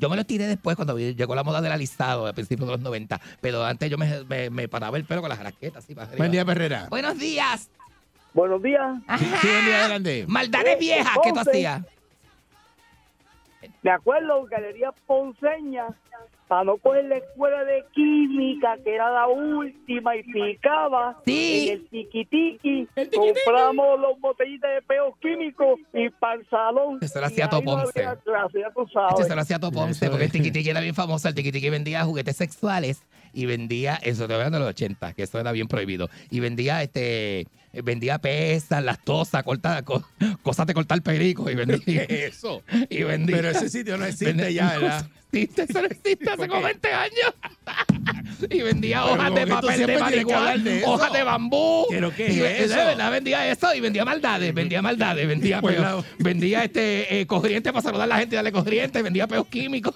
yo me lo tiré después cuando llegó la moda del alistado a principios de los 90. Pero antes yo me, me, me paraba el pelo con la jarasqueta así para. Buen día, Perrera. Buenos días. Buenos días. Sí, sí, buen día, adelante. Maldades viejas que tú hacías. Me acuerdo, Galería Ponceña, para no coger la escuela de química, que era la última, y picaba Sí. en el tiquitiqui. Compramos los botellitas de peos químicos y para el salón. Eso lo hacía Ponce. se lo hacía Top Ponce, Eso porque el tiquitiqui era bien famoso. El tiquitiqui vendía juguetes sexuales y vendía, eso te hablando de los 80, que eso era bien prohibido. Y vendía este vendía pesas, lactosa, corta, co- cosas de cortar perico y vendía Eso. y vendía. Pero ese sitio no existe vendía- ya, no ¿verdad? existe, eso no existe hace como 20 años. y vendía Pero hojas de papel de marihuana, hojas de bambú. ¿Pero qué y es eso? de verdad vendía eso y vendía maldades, vendía maldades, vendía la- vendía este eh, corriente para saludar a la gente y darle corriente, vendía peos químicos.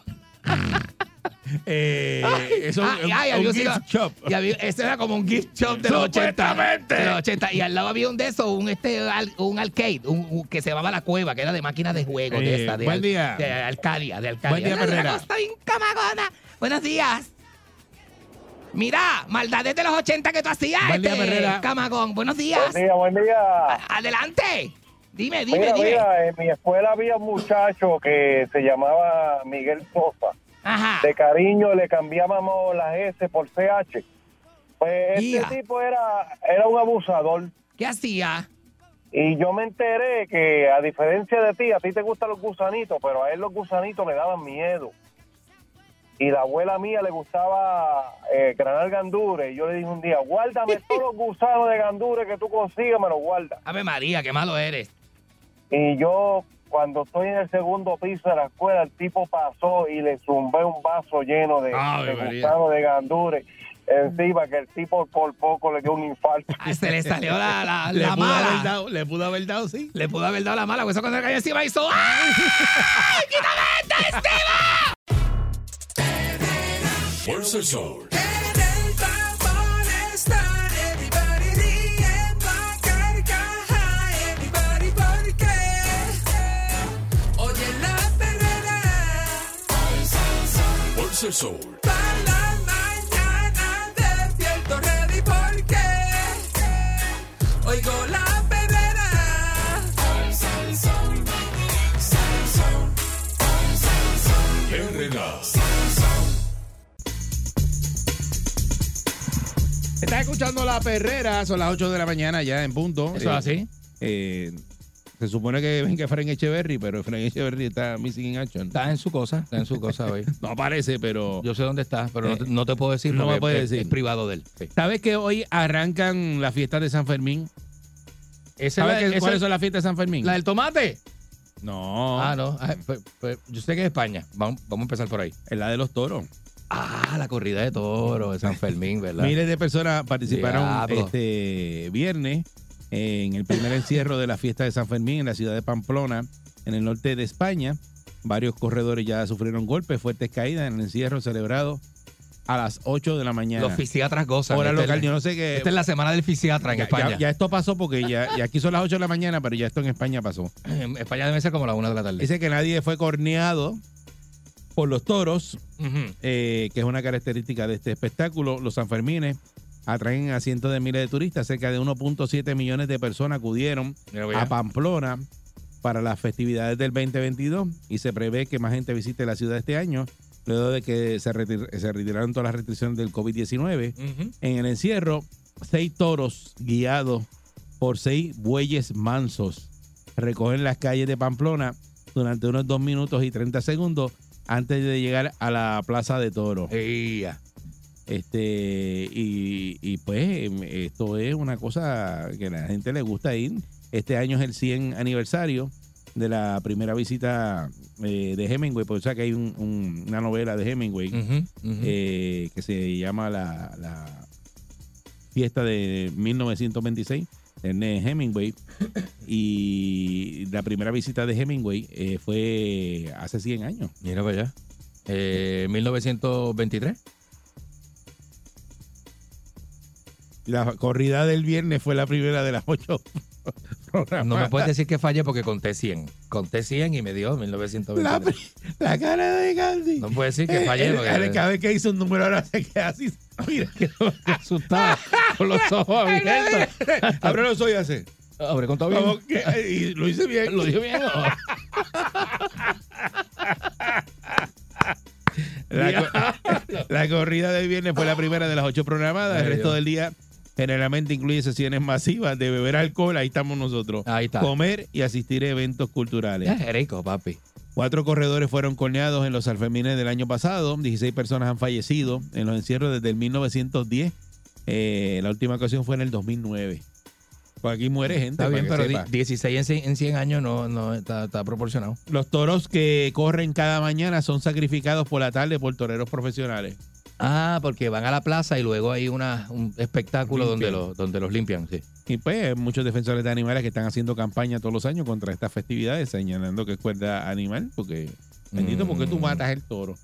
Eh, eso Ay, es un- ay, un había un gift cigarro- shop. y había- ese era como un gift shop de los 80. Supuestamente. De los 80. Y al lado había un de esos, un, este, un arcade, un, un- que se llamaba La Cueva, que era de máquinas de juego, de Eh, esa, de, buen al- día. de Alcalia, de Alcalia. Buen día, Perrera. Buenos días. Mira, maldades de los 80 que tú hacías, Buen día, este, camagón. Buenos días. Buen día, buen día. A- Adelante. Dime, dime, Mira, dime. mira, en mi escuela había un muchacho que se llamaba Miguel Sosa. Ajá. De cariño le cambiábamos las S por CH. Pues este tipo era, era un abusador. ¿Qué hacía? Y yo me enteré que, a diferencia de ti, a ti te gustan los gusanitos, pero a él los gusanitos le daban miedo. Y la abuela mía le gustaba eh, granar gandures. Y yo le dije un día, guárdame todos los gusanos de gandures que tú consigas, me los guardas. Ave María, qué malo eres. Y yo, cuando estoy en el segundo piso de la escuela, el tipo pasó y le zumbé un vaso lleno de, Ave de María. gusanos de gandures encima, que el tipo por poco le dio un infarto. Ay, se le salió la, la, Le la pudo, haber mala. dado, le pudo haber dado, sí. Le pudo haber dado la mala, porque eso cuando le cayó encima hizo. ¡Ay! ¡Quítame esta! El sol. para la mañana despierto ready porque oigo la perrera. Herrera. Estás escuchando La Perrera, son las 8 de la mañana ya en punto. Eso es Eh, así. eh, se supone que venga Frank Echeverry, pero Frank Echeverry está missing in action. Está en su cosa, está en su cosa hoy. No aparece, pero... Yo sé dónde está, pero no, te, no te puedo decir. no me puede es- decir. Es privado de él. Sí. ¿Sabes que hoy arrancan las fiestas de San Fermín? Esa ¿Sabes la- cuáles es son las fiestas de San Fermín? ¿La del tomate? No, Ah, no. Ay, pues- pues, yo sé que es España. Vamos, vamos a empezar por ahí. es la de los toros. Ah, la corrida de toros de San Fermín, ¿verdad? Miles de personas participaron Diablo. este viernes en el primer encierro de la fiesta de San Fermín en la ciudad de Pamplona, en el norte de España. Varios corredores ya sufrieron golpes, fuertes caídas en el encierro celebrado a las 8 de la mañana. Los fisiatras gozan. Hora Esta es local, yo no sé qué. Esta es la semana del fisiatra en ya, España. ya- ya esto pasó porque ya, ya aquí son las 8 de la mañana, pero ya esto en España pasó. En España debe ser como la una de la tarde. Dice que nadie fue corneado por los toros, eh, que es una característica de este espectáculo. Los Sanfermines atraen a cientos de miles de turistas. Cerca de 1.7 millones de personas acudieron a Pamplona para las festividades del 2022 y se prevé que más gente visite la ciudad este año luego de que se, retir- se retiraron todas las restricciones del COVID-19. Ujú. En el encierro, seis toros guiados por seis bueyes mansos recogen las calles de Pamplona durante unos 2 minutos y 30 segundos antes de llegar a la Plaza de Toro. Ea. Este, y, y pues em, esto es una cosa que a la gente le gusta ir. Este año es el 100 aniversario de la primera visita eh, de Hemingway, porque o sea que hay un- un- una novela de Hemingway eh, que se llama la, la fiesta de 1926 de Ernest Hemingway y la primera visita de Hemingway eh, fue hace 100 años. Mira para allá. Eh, 1923. La corrida del viernes fue la primera de las ocho programadas. No me puedes decir que fallé porque conté 100. Conté 100 y me dio 1923. La, la cara de Candy. No puede decir que fallé. Él- porque- cada vez que hizo un número ahora se queda así. Mira, asustado con los ojos abiertos. Abre los ojos y hace. Abre con todo bien. Que- y lo hice bien. Lo dije bien. La, co- la corrida del viernes fue la primera de las ocho programadas. El resto del día generalmente incluye sesiones masivas de beber alcohol. Ahí estamos nosotros. Ahí está. Comer y asistir a eventos culturales. Es rico, papi. Cuatro corredores fueron corneados en los Alfemines del año pasado. 16 personas han fallecido en los encierros desde el 1910. Eh, la última ocasión fue en el 2009. Pues aquí muere gente. Está bien, pero que di- sepa. 16 en 100, en 100 años no, no está, está proporcionado. Los toros que corren cada mañana son sacrificados por la tarde por toreros profesionales. Ah, porque van a la plaza y luego hay una, un espectáculo donde los, donde los limpian. Sí. Y pues hay muchos defensores de animales que están haciendo campaña todos los años contra estas festividades, señalando que es cuerda animal, porque, bendito, porque tú Mm. matas el toro.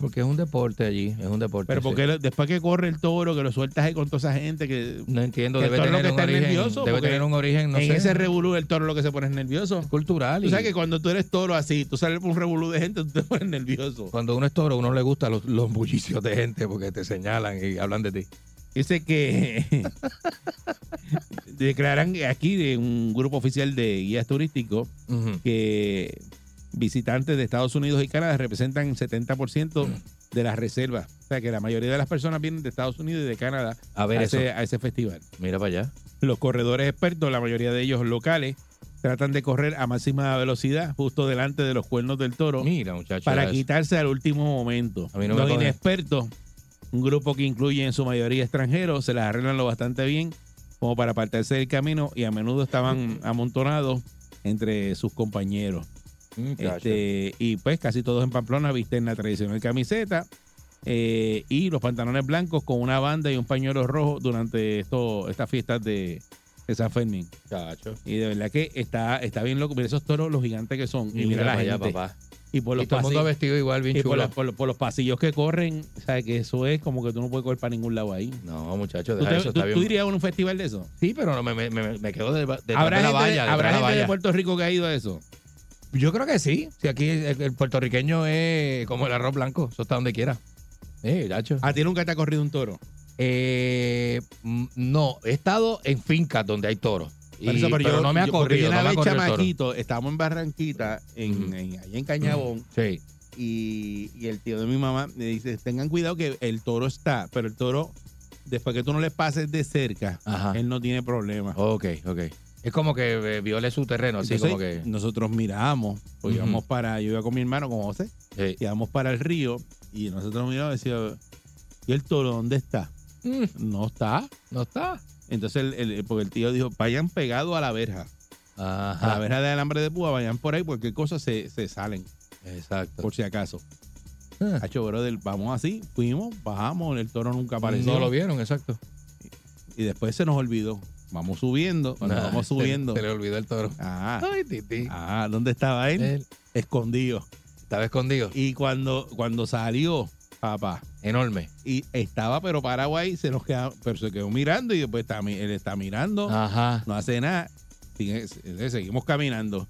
Porque es un deporte allí, es un deporte. Pero porque lo- después que corre el toro, que lo sueltas ahí con toda esa gente que... No entiendo, que debe tener, que un origen, nervioso, debe tener un origen, no en sé, ese revolú el toro lo que se pone es nervioso. cultural. Tú y sabes que cuando tú eres toro así, tú sales por un revolú de gente, tú te pones nervioso. Cuando uno es toro, uno le gustan los, los bullicios de gente porque te señalan y hablan de ti. Dice que declaran aquí de un grupo oficial de guías turísticos que visitantes de Estados Unidos y Canadá representan 70% de las reservas. O sea que la mayoría de las personas vienen de Estados Unidos y de Canadá A ver a ese, a ese festival. Mira para allá. Los corredores expertos, la mayoría de ellos locales, tratan de correr a máxima velocidad justo delante de los cuernos del toro Mira, muchachos. para quitarse al último momento. A mí no me los inexpertos, un grupo que incluye en su mayoría extranjeros, se las arreglan lo bastante bien como para apartarse del camino y a menudo estaban amontonados entre sus compañeros. Muchacho. Este, y pues casi todos en Pamplona visten la tradicional camiseta eh, y los pantalones blancos con una banda y un pañuelo rojo durante esto, estas fiestas de, de San Fermín. Y de verdad que está, está bien loco. Mira esos toros, los gigantes que son. Y, Y mira, la allá, gente. papá. Y por Y los todo el mundo pasillos- vestido igual, bien y por, la- por los- por los pasillos que corren, o sea, que eso es como que tú no puedes correr para ningún lado ahí. No, muchachos, ¿Tú, deja te- eso, tú- está tú irías a un festival de eso? Sí, pero no, me, me, me, quedo de, ¿Habrá de la gente, valla. ¿habrá de la gente de valla. Puerto Rico que ha ido a eso? Yo creo que sí. Si aquí el, el puertorriqueño es como el arroz blanco, eso está donde quiera. Eh, gacho. ¿A ti nunca te ha corrido un toro? Eh, mm, no, he estado en fincas donde hay toros. Eso, pero, yo- no me ha yo- corrido. Una no me ha corrido chamaquito, estábamos en Barranquita, en, en- allá en Cañabón, Sí. y, y el tío de mi mamá me dice, tengan cuidado que el toro está, pero el toro, después que tú no le pases de cerca, Ajá. él no tiene problema. Ok, ok. Es como que eh, viole su terreno, así Entonces, como que. nosotros miramos, pues íbamos para, yo iba con mi hermano, con José, Sí. íbamos para el río, y nosotros miramos y decíamos, ¿y el toro dónde está? Mm, No está. no está. Entonces, el, el- porque el tío dijo, vayan pegados a la verja. A la Ajá. verja de alambre de púa, vayan por ahí, porque cosas se, se salen, Exacto. por si acaso. Ah. Hacho, brother, vamos así, fuimos, bajamos, el toro nunca apareció. No lo vieron, exacto. Y después se nos olvidó. Vamos subiendo, Nah, vamos subiendo. Se, le olvidó el toro. Ah, Ay, titi. ah, ¿dónde estaba él? Él Escondido. estaba escondido. Y cuando, cuando salió, papá, Enorme. y estaba pero parado ahí, se nos quedó, pero se quedó mirando y después está, él está mirando, Ajá. no hace nada. Eh, Seguimos caminando.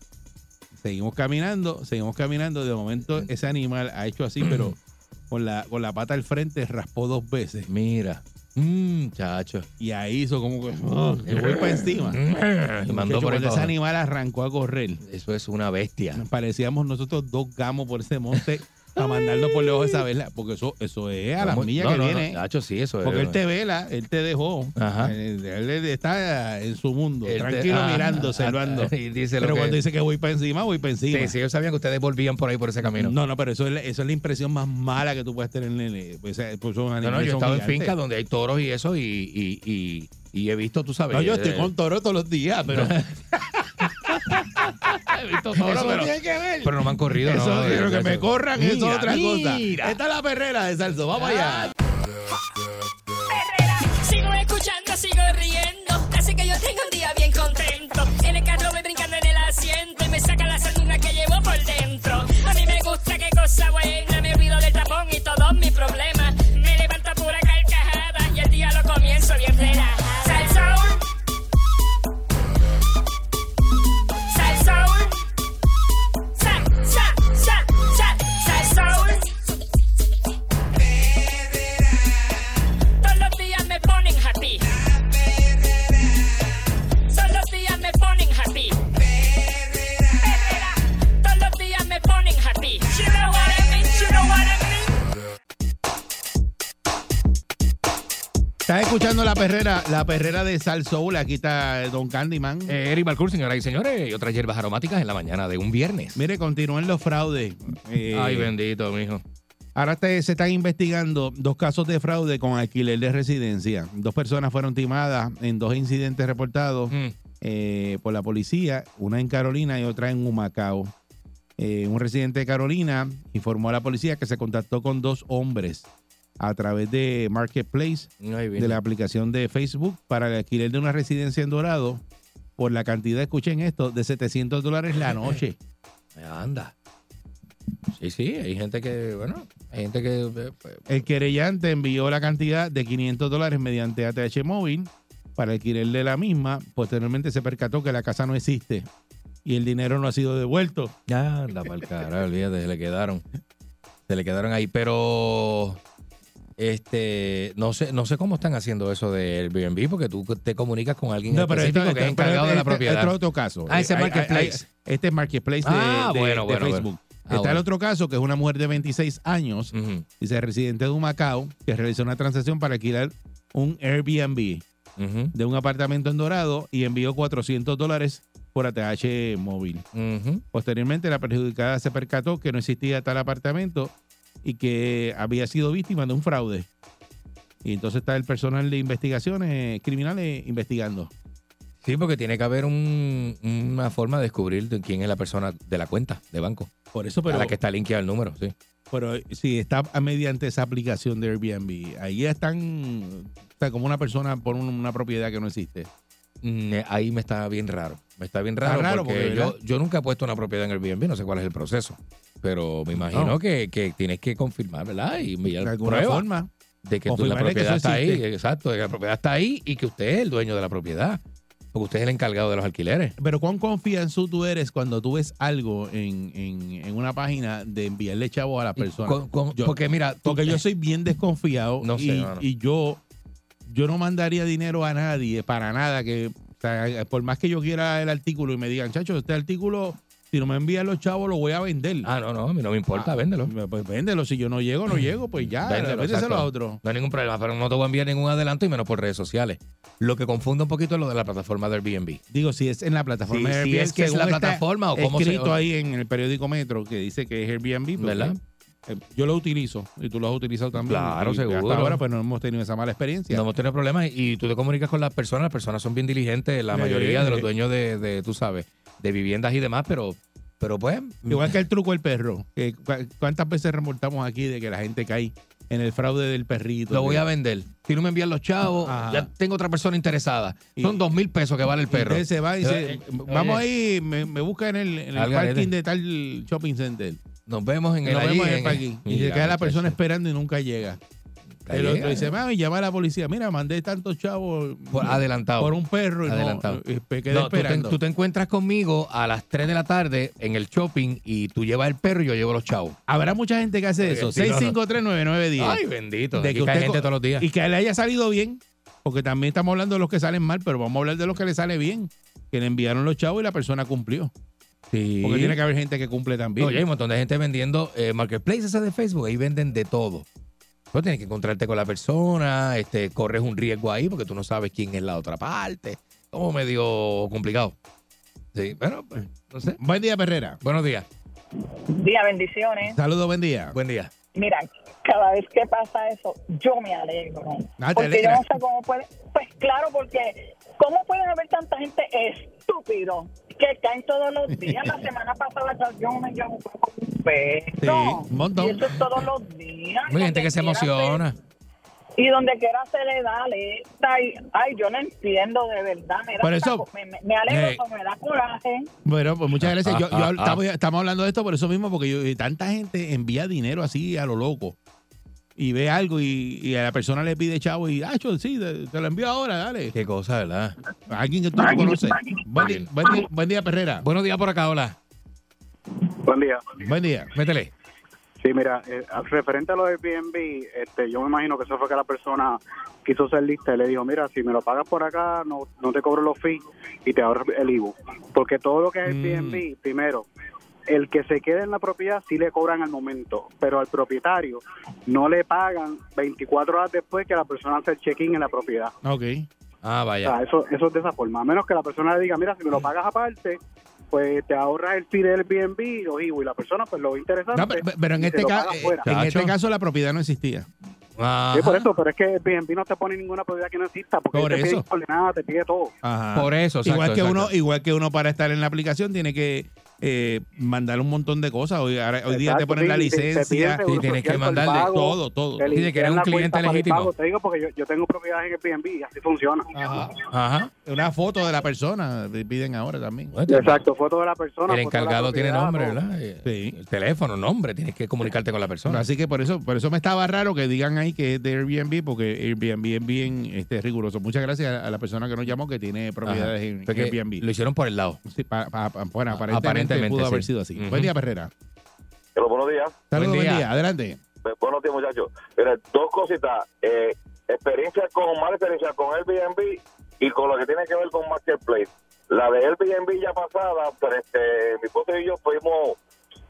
Seguimos caminando, seguimos caminando. De momento ese animal ha hecho así, pero con la, con la pata al frente raspó dos veces. Mira. Mm, chacho. Y ahí hizo como que oh, voy para encima. Y mandó por cuando ese animal arrancó a correr. Eso es una bestia. Parecíamos nosotros dos gamos por ese monte Para mandarnos por lejos esa vela, porque eso, eso es a las millas No, que no, viene. Nacho, sí, eso es. Porque él te vela, él te dejó. Ajá. Eh, Él está en su mundo, Él te- tranquilo, mirando, observando. y dice lo pero cuando dice que voy para encima, voy para encima. Sí, sí, ellos sabían que ustedes volvían por ahí por ese camino. No, no, pero eso es, la- eso es la impresión más mala que tú puedes tener. nene. Pues, eh, pues son No, no, yo he estado en fincas donde hay toros y eso y, y, y, y he visto, tú sabes. No, yo estoy eh, con toro todos los días, pero. he visto toros, eso pero, tiene que ver. pero no me han corrido. Eso, no, pero que eso- me corran eso es Mira, otra cosa. mira. Esta es la perrera de Salso. Vamos allá. Sigo escuchando, sigo riendo. Así que yo tengo un día bien contento. En el carro voy brincando en el asiento y me saca la sanduna que llevo por dentro. A mí me gusta qué cosa buena. Estás escuchando la perrera, la perrera de Sal Soul. Aquí está Don Candyman. Eh, Eric Balcour, señoras y señores, y otras hierbas aromáticas en la mañana de un viernes. Mire, continúen los fraudes. Eh, Ay, bendito, mijo. Ahora te- se están investigando dos casos de fraude con alquiler de residencia. Dos personas fueron timadas en dos incidentes reportados Mm. eh, por la policía, una en Carolina y otra en Humacao. Eh, un residente de Carolina informó a la policía que se contactó con dos hombres a través de Marketplace, de la aplicación de Facebook, para el alquiler de una residencia en Dorado por la cantidad, escuchen esto, de 700 dólares la noche. Anda. Sí, sí, hay gente que, bueno, hay gente que... eh, pues, El querellante envió la cantidad de 500 dólares mediante ATH móvil para alquilerle la misma. Posteriormente se percató que la casa no existe y el dinero no ha sido devuelto. Ya anda para el carajo, olvídate, se le quedaron. Se le quedaron ahí, pero este no sé no sé cómo están haciendo eso de Airbnb porque tú te comunicas con alguien No, pero específico esto- que es encargado de la este- propiedad. Este es otro caso. Ah, ese hay- Marketplace. este es Marketplace de, Ah, de- bueno, de bueno, Facebook. bueno. Ah, Está el otro caso, que es una mujer de 26 años, Ujú, dice residente de Humacao, que realizó una transacción para alquilar un Airbnb de un apartamento en Dorado y envió 400 dólares por ATH móvil. Posteriormente, la perjudicada se percató que no existía tal apartamento y que había sido víctima de un fraude. Y entonces está el personal de investigaciones criminales investigando. Sí, porque tiene que haber un- una forma de descubrir de quién es la persona de la cuenta de banco. Por eso, a pero, la que está linkeado el número, sí. pero si está mediante esa aplicación de Airbnb, ahí están o sea, como una persona por un- una propiedad que no existe. Mm, eh, Ahí me está bien raro. Me está bien raro, raro porque, yo, yo nunca he puesto una propiedad en Airbnb, no sé cuál es el proceso. Pero me imagino No. que, que tienes que confirmar, ¿verdad? Y enviar De alguna prueba forma. de que tú, la que propiedad está ahí. Exacto, de que la propiedad está ahí y que usted es el dueño de la propiedad. Porque usted es el encargado de los alquileres. Pero cuán confianzudo tú eres cuando tú ves algo en, en- en una página de enviarle chavo a la persona. con- con- Yo- porque mira, tú- Porque yo soy bien desconfiado No sé, y, y yo, yo no mandaría dinero a nadie para nada. que sea, Por más que yo quiera el artículo y me digan, chacho, este artículo, si no me envían los chavos, lo voy a vender. Ah, no, no, a mí no me importa, Ah, véndelo. Pues véndelo. Si yo no llego, no llego. Pues ya, Véndelo, véndeselo a otro. No hay ningún problema, pero no te voy a enviar ningún adelanto y menos por redes sociales. Lo que confunde un poquito es lo de la plataforma de Airbnb. Digo, si es en la plataforma Sí, de si Airbnb, es que es la plataforma o cómo se- escrito ahí en el periódico Metro que dice que es Airbnb. porque, ¿Verdad? eh, Yo lo utilizo y tú lo has utilizado también. Claro, Y seguro. Hasta ahora pues no hemos tenido esa mala experiencia. No hemos tenido problemas y tú te comunicas con las personas, las personas son bien diligentes, la Sí. mayoría de los dueños de, de, tú sabes, de viviendas y demás, pero, pero pues... Igual que el truco del perro. que ¿Cuántas veces reportamos aquí de que la gente cae en el fraude del perrito? Lo voy a vender. Si no me envían los chavos, Ajá. ya tengo otra persona interesada. Y- Son dos mil pesos que vale el perro. se va y dice, Eh, vamos oye, ahí, me, me busca en el, en parking de tal shopping center. Nos vemos en el allí, vemos en el en- parking. Y se queda la persona esperando y nunca llega. El llega, otro dice, mami, llama a la policía. Mira, mandé tantos chavos Por adelantado. por un perro y Adelantado. no, me quedé No, tú, te, esperando. tú te encuentras conmigo a las 3 de la tarde en el shopping y tú llevas el perro y yo llevo los chavos. Habrá mucha gente que hace eso. Sí, no, no. 6539910. Ay, bendito. De que usted gente todos los días. Y que le haya salido bien. Porque también estamos hablando de los que salen mal, pero vamos a hablar de los que le sale bien. Que le enviaron los chavos y la persona cumplió. Sí. Porque tiene que haber gente que cumple también. Oye, hay un montón de gente vendiendo eh, marketplace ese de Facebook, ahí venden de todo. Pero tienes que encontrarte con la persona, este, corres un riesgo ahí porque tú no sabes quién es la otra parte. Como medio complicado. Sí, pero pues, no sé. Buen día, Perrera. Buenos días. Día, bendiciones. Saludos, buen día. Buen día. Mira, cada vez que pasa eso, yo me alegro. Ah, ¿te porque yo no sé cómo puede. Pues claro, porque ¿cómo puede haber tanta gente estúpido que caen todos los días? La semana pasada yo me llamo un peso. Sí, un montón. Y eso es todos los días. Hay gente que se emociona. Y donde quiera se le da letra. Y, ay, yo no entiendo de verdad. Me, da Por eso- hasta- me, me- me alegro, Hey. pero me da coraje. Bueno, pues muchas gracias. Yo- yo- Ah, ah, ah. estamos, estamos hablando de esto por eso mismo, porque yo- tanta gente envía dinero así a lo loco. Y ve algo y, y a la persona le pide chavo y, ah, cho, sí, te, te lo envío ahora, dale. Qué cosa, ¿verdad? Alguien que tú no conoces. Buen día, buen día, buen día, Perrera. Buenos días por acá, hola. Buen día. Buen día. Métele. Sí, mira, eh, referente a lo de Airbnb, este, yo me imagino que eso fue que la persona quiso ser lista y le dijo, mira, si me lo pagas por acá, no, no te cobro los fees y te ahorro el IBU. Porque todo lo que es Airbnb, primero, el que se quede en la propiedad sí le cobran al momento, pero al propietario no le pagan 24 horas después que la persona hace el check-in en la propiedad. Ok. Ah, O vaya. sea, eso, eso es de esa forma. A menos que la persona le diga, mira, si me lo pagas aparte, pues te ahorras el fee del Airbnb y los. Y la persona, pues lo interesante. No, pero, pero en este paga fuera. en este caso la propiedad no existía. Sí, por eso, pero es que Airbnb no te pone ninguna propiedad que no exista, porque Por te pide coordenadas, te pide todo. Ajá. Por eso, exacto, igual que exacto. uno, igual que uno para estar en la aplicación tiene que eh, mandar un montón de cosas. Hoy, ahora- hoy día te ponen la sí, licencia, Sí, tienes que mandarle pago, todo, todo. de que eres un cliente legítimo. pago. Te digo porque yo, yo tengo propiedad en Airbnb y así funciona. Ajá. Una foto de la persona te piden ahora también. Exacto, foto de la persona. El encargado tiene nombre. ¿verdad? Eh, Sí. El teléfono, nombre, tienes que comunicarte con la persona. Así que por eso, por eso me estaba raro que digan ahí que es de Airbnb, porque Airbnb es bien este, riguroso. Muchas gracias a, la persona que nos llamó que tiene propiedades Ajá. en Airbnb. Lo hicieron por el lado. Sí, pa- pa- pa- bueno, aparentemente, pudo haber sido así. Buen día, Perrera. Pero buenos días. Saludos, Buen buen día. Adelante. Buenos días, muchachos. Mira, dos cositas. Eh, experiencia con, mala experiencia con Airbnb y con lo que tiene que ver con Marketplace. La de Airbnb ya pasada, pero este, mi esposo y yo fuimos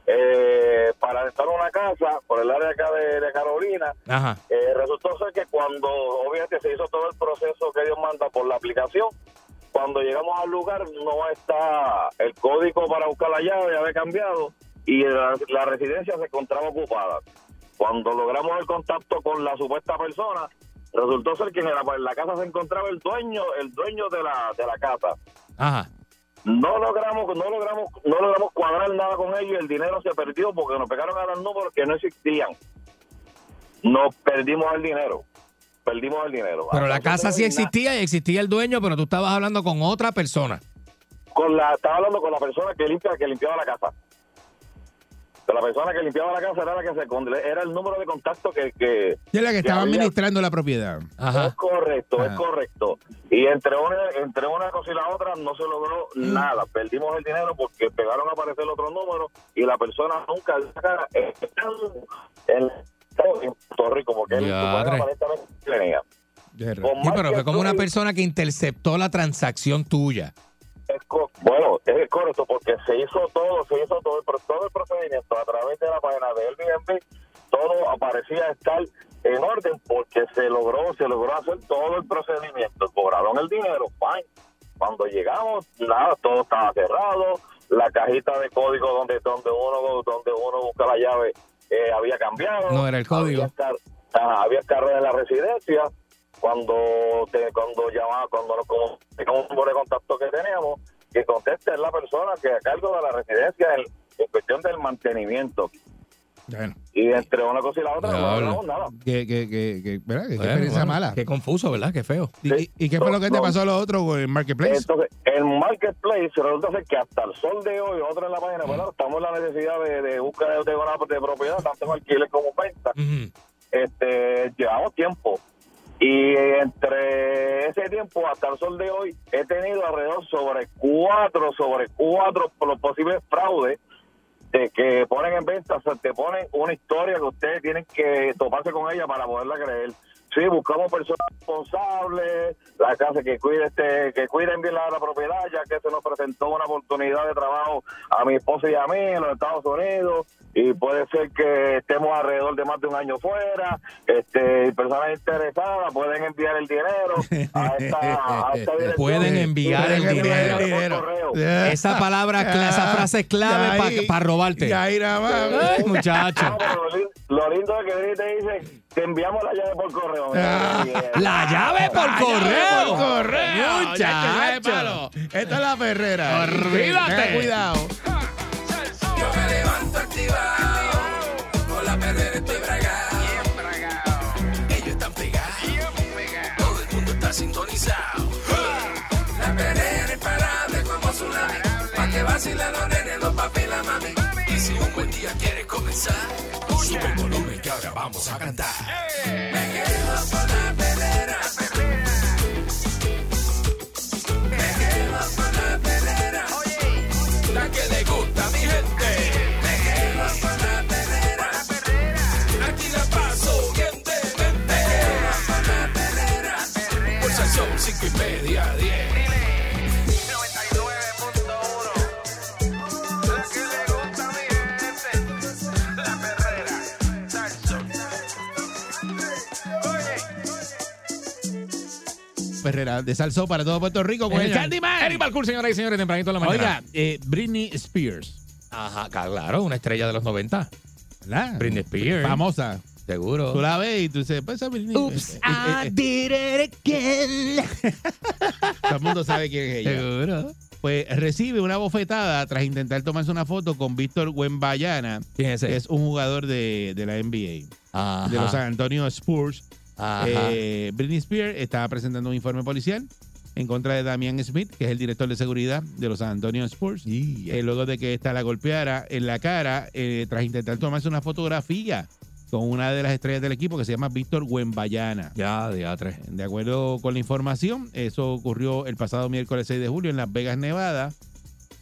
eh, para rentar una casa por el área acá de, de Carolina. Ajá. Eh, resultó ser que cuando obviamente se hizo todo el proceso que Dios manda por la aplicación, cuando llegamos al lugar no está el código para buscar la llave, había cambiado y la, la residencia se encontraba ocupada. Cuando logramos el contacto con la supuesta persona, resultó ser que en la, en la casa se encontraba el dueño, el dueño de la, de la casa. Ajá. No logramos, no logramos, no logramos cuadrar nada con ellos y el dinero se perdió porque nos pegaron a los números que no existían. Nos perdimos el dinero. Perdimos el dinero. Pero la casa sí existía y existía el dueño, pero tú estabas hablando con otra persona. Con la, estaba hablando con la persona que limpia, que limpiaba la casa. La persona que limpiaba la casa era la que se era el número de contacto que, que Y es la que estaba había- administrando la propiedad. Es correcto, es Ajá. correcto. Y entre una, entre una cosa y la otra no se logró Mm. nada. Perdimos el dinero porque pegaron a aparecer otro número y la persona nunca en, en Puerto Rico porque él aparentemente tenía. Sí, pero fue como una persona que interceptó la transacción tuya. Es bueno, es correcto porque se hizo todo, se hizo todo el, todo el procedimiento a través de la página de Airbnb, todo aparecía estar en orden porque se logró, se logró hacer todo el procedimiento, cobraron el dinero, fine. Cuando llegamos, nada, todo estaba cerrado, la cajita de código donde donde uno donde uno busca la llave eh, había cambiado. No era el código. Había, car- ajá, había carro en la residencia. Cuando te, cuando llamaba, cuando nos número de contacto que teníamos, que conteste es la persona que a cargo de la residencia en, en cuestión del mantenimiento. Bueno, Y entre una cosa y la otra no logramos nada. que, que, que, que- ¿verdad? Qué Bueno, experiencia bueno, mala. Qué confuso, ¿verdad? Qué feo. ¿Y, y- y qué fue lo que te No, pasó a lo otro con el Marketplace? Entonces, el marketplace resulta ser que hasta el sol de hoy, nosotros en la página, ¿verdad? estamos en la necesidad de, de búsqueda de, de, de propiedad, tanto en alquiler como venta. este, llevamos tiempo. Y entre ese tiempo hasta el sol de hoy he tenido alrededor sobre cuatro, sobre cuatro los posibles fraudes de que ponen en venta, o sea, te ponen una historia que ustedes tienen que toparse con ella para poderla creer. Sí, buscamos personas responsables, la casa que cuide este, que cuiden bien la, la propiedad, ya que se nos presentó una oportunidad de trabajo a mi esposa y a mí en los Estados Unidos y puede ser que estemos alrededor de más de un año fuera. Este, personas interesadas pueden enviar el dinero a esta, a esta dirección. Pueden enviar el Pueden enviar dinero. por correo. Esa palabra, esa frase es clave para robarte. ahí nada más. Ay, muchacho. No, pero lo, li- lo lindo es que te dice te enviamos la llave por correo. La llave por La correo. llave por correo. Muchacho. Esta es la perrera. Olvídate. Tenga cuidado. Yo me levanto activado, con la perrera estoy bragado. Ellos están pegados, todo el mundo está sintonizado. La perrera imparable como tsunami, pa' que vacilen los nenes, los papi y la mami. Y si un buen día quieres comenzar, sube el volumen vamos a cantar. De Salsó para todo Puerto Rico con el. Candyman. Eric Balcour, señoras y señores, tempranito en la mañana. Oiga, eh, Britney Spears. Ajá, claro, una estrella de los 90. ¿Verdad? Britney Spears. Famosa. Seguro. Tú la ves y tú dices, pues esa Britney. Oops, eh, I eh, did it again. todo el mundo sabe quién es ella. Seguro. Pues recibe una bofetada tras intentar tomarse una foto con Víctor Wembayana, ¿Quién es que ese? es un jugador de, de la NBA, Ajá. de los San Antonio Spurs. Eh, Britney Spears estaba presentando un informe policial en contra de Damian Smith, que es el director de seguridad de los San Antonio Spurs. Eh, luego de que esta la golpeara en la cara eh, tras intentar tomarse una fotografía con una de las estrellas del equipo que se llama Víctor Wembayana. Ya, diatre. De acuerdo con la información, eso ocurrió el pasado miércoles 6 de julio en Las Vegas, Nevada,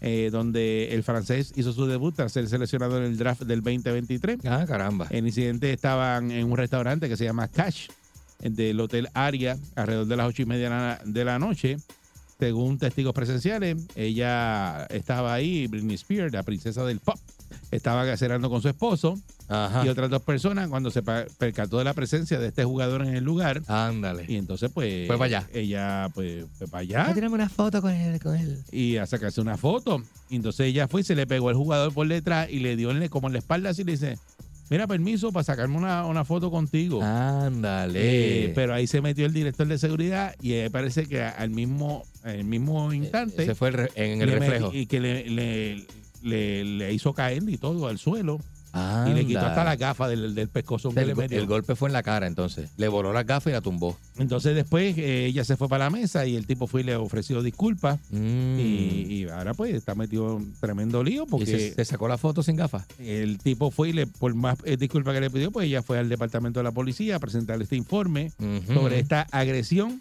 eh, donde el francés hizo su debut tras ser seleccionado en el draft del 2023. Ah, caramba. El incidente estaban en un restaurante que se llama Cash, del Hotel Aria, alrededor de las ocho y media de la, noche. Según testigos presenciales, ella estaba ahí, Britney Spears, la princesa del pop, estaba cenando con su esposo Ajá. y otras dos personas cuando se percató de la presencia de este jugador en el lugar. Ándale. Y entonces, pues. Fue para allá. Ella, pues, fue para allá. Tirame una foto con él, con él. Y a sacarse una foto. Y entonces ella fue y se le pegó al jugador por detrás y le dio en le- como en la espalda así le dice. Mira, permiso para sacarme una, una foto contigo. Ándale. Eh, pero ahí se metió el director de seguridad y eh, parece que al mismo, al mismo instante. Ese fue el en el reflejo. Y que le, le, le- le hizo caer y todo al suelo. Y le quitó hasta la gafa del, del pescozón que El, le metió. el golpe fue en la cara, entonces. Le voló las gafas y la tumbó. Entonces después eh, ella se fue para la mesa y el tipo fue y le ofreció disculpas. Mm. Y, y ahora pues está metido en tremendo lío ¿Y porque se, se sacó la foto sin gafas? el tipo fue y le, por más eh, disculpas que le pidió, pues ella fue al departamento de la policía a presentar este informe sobre esta agresión.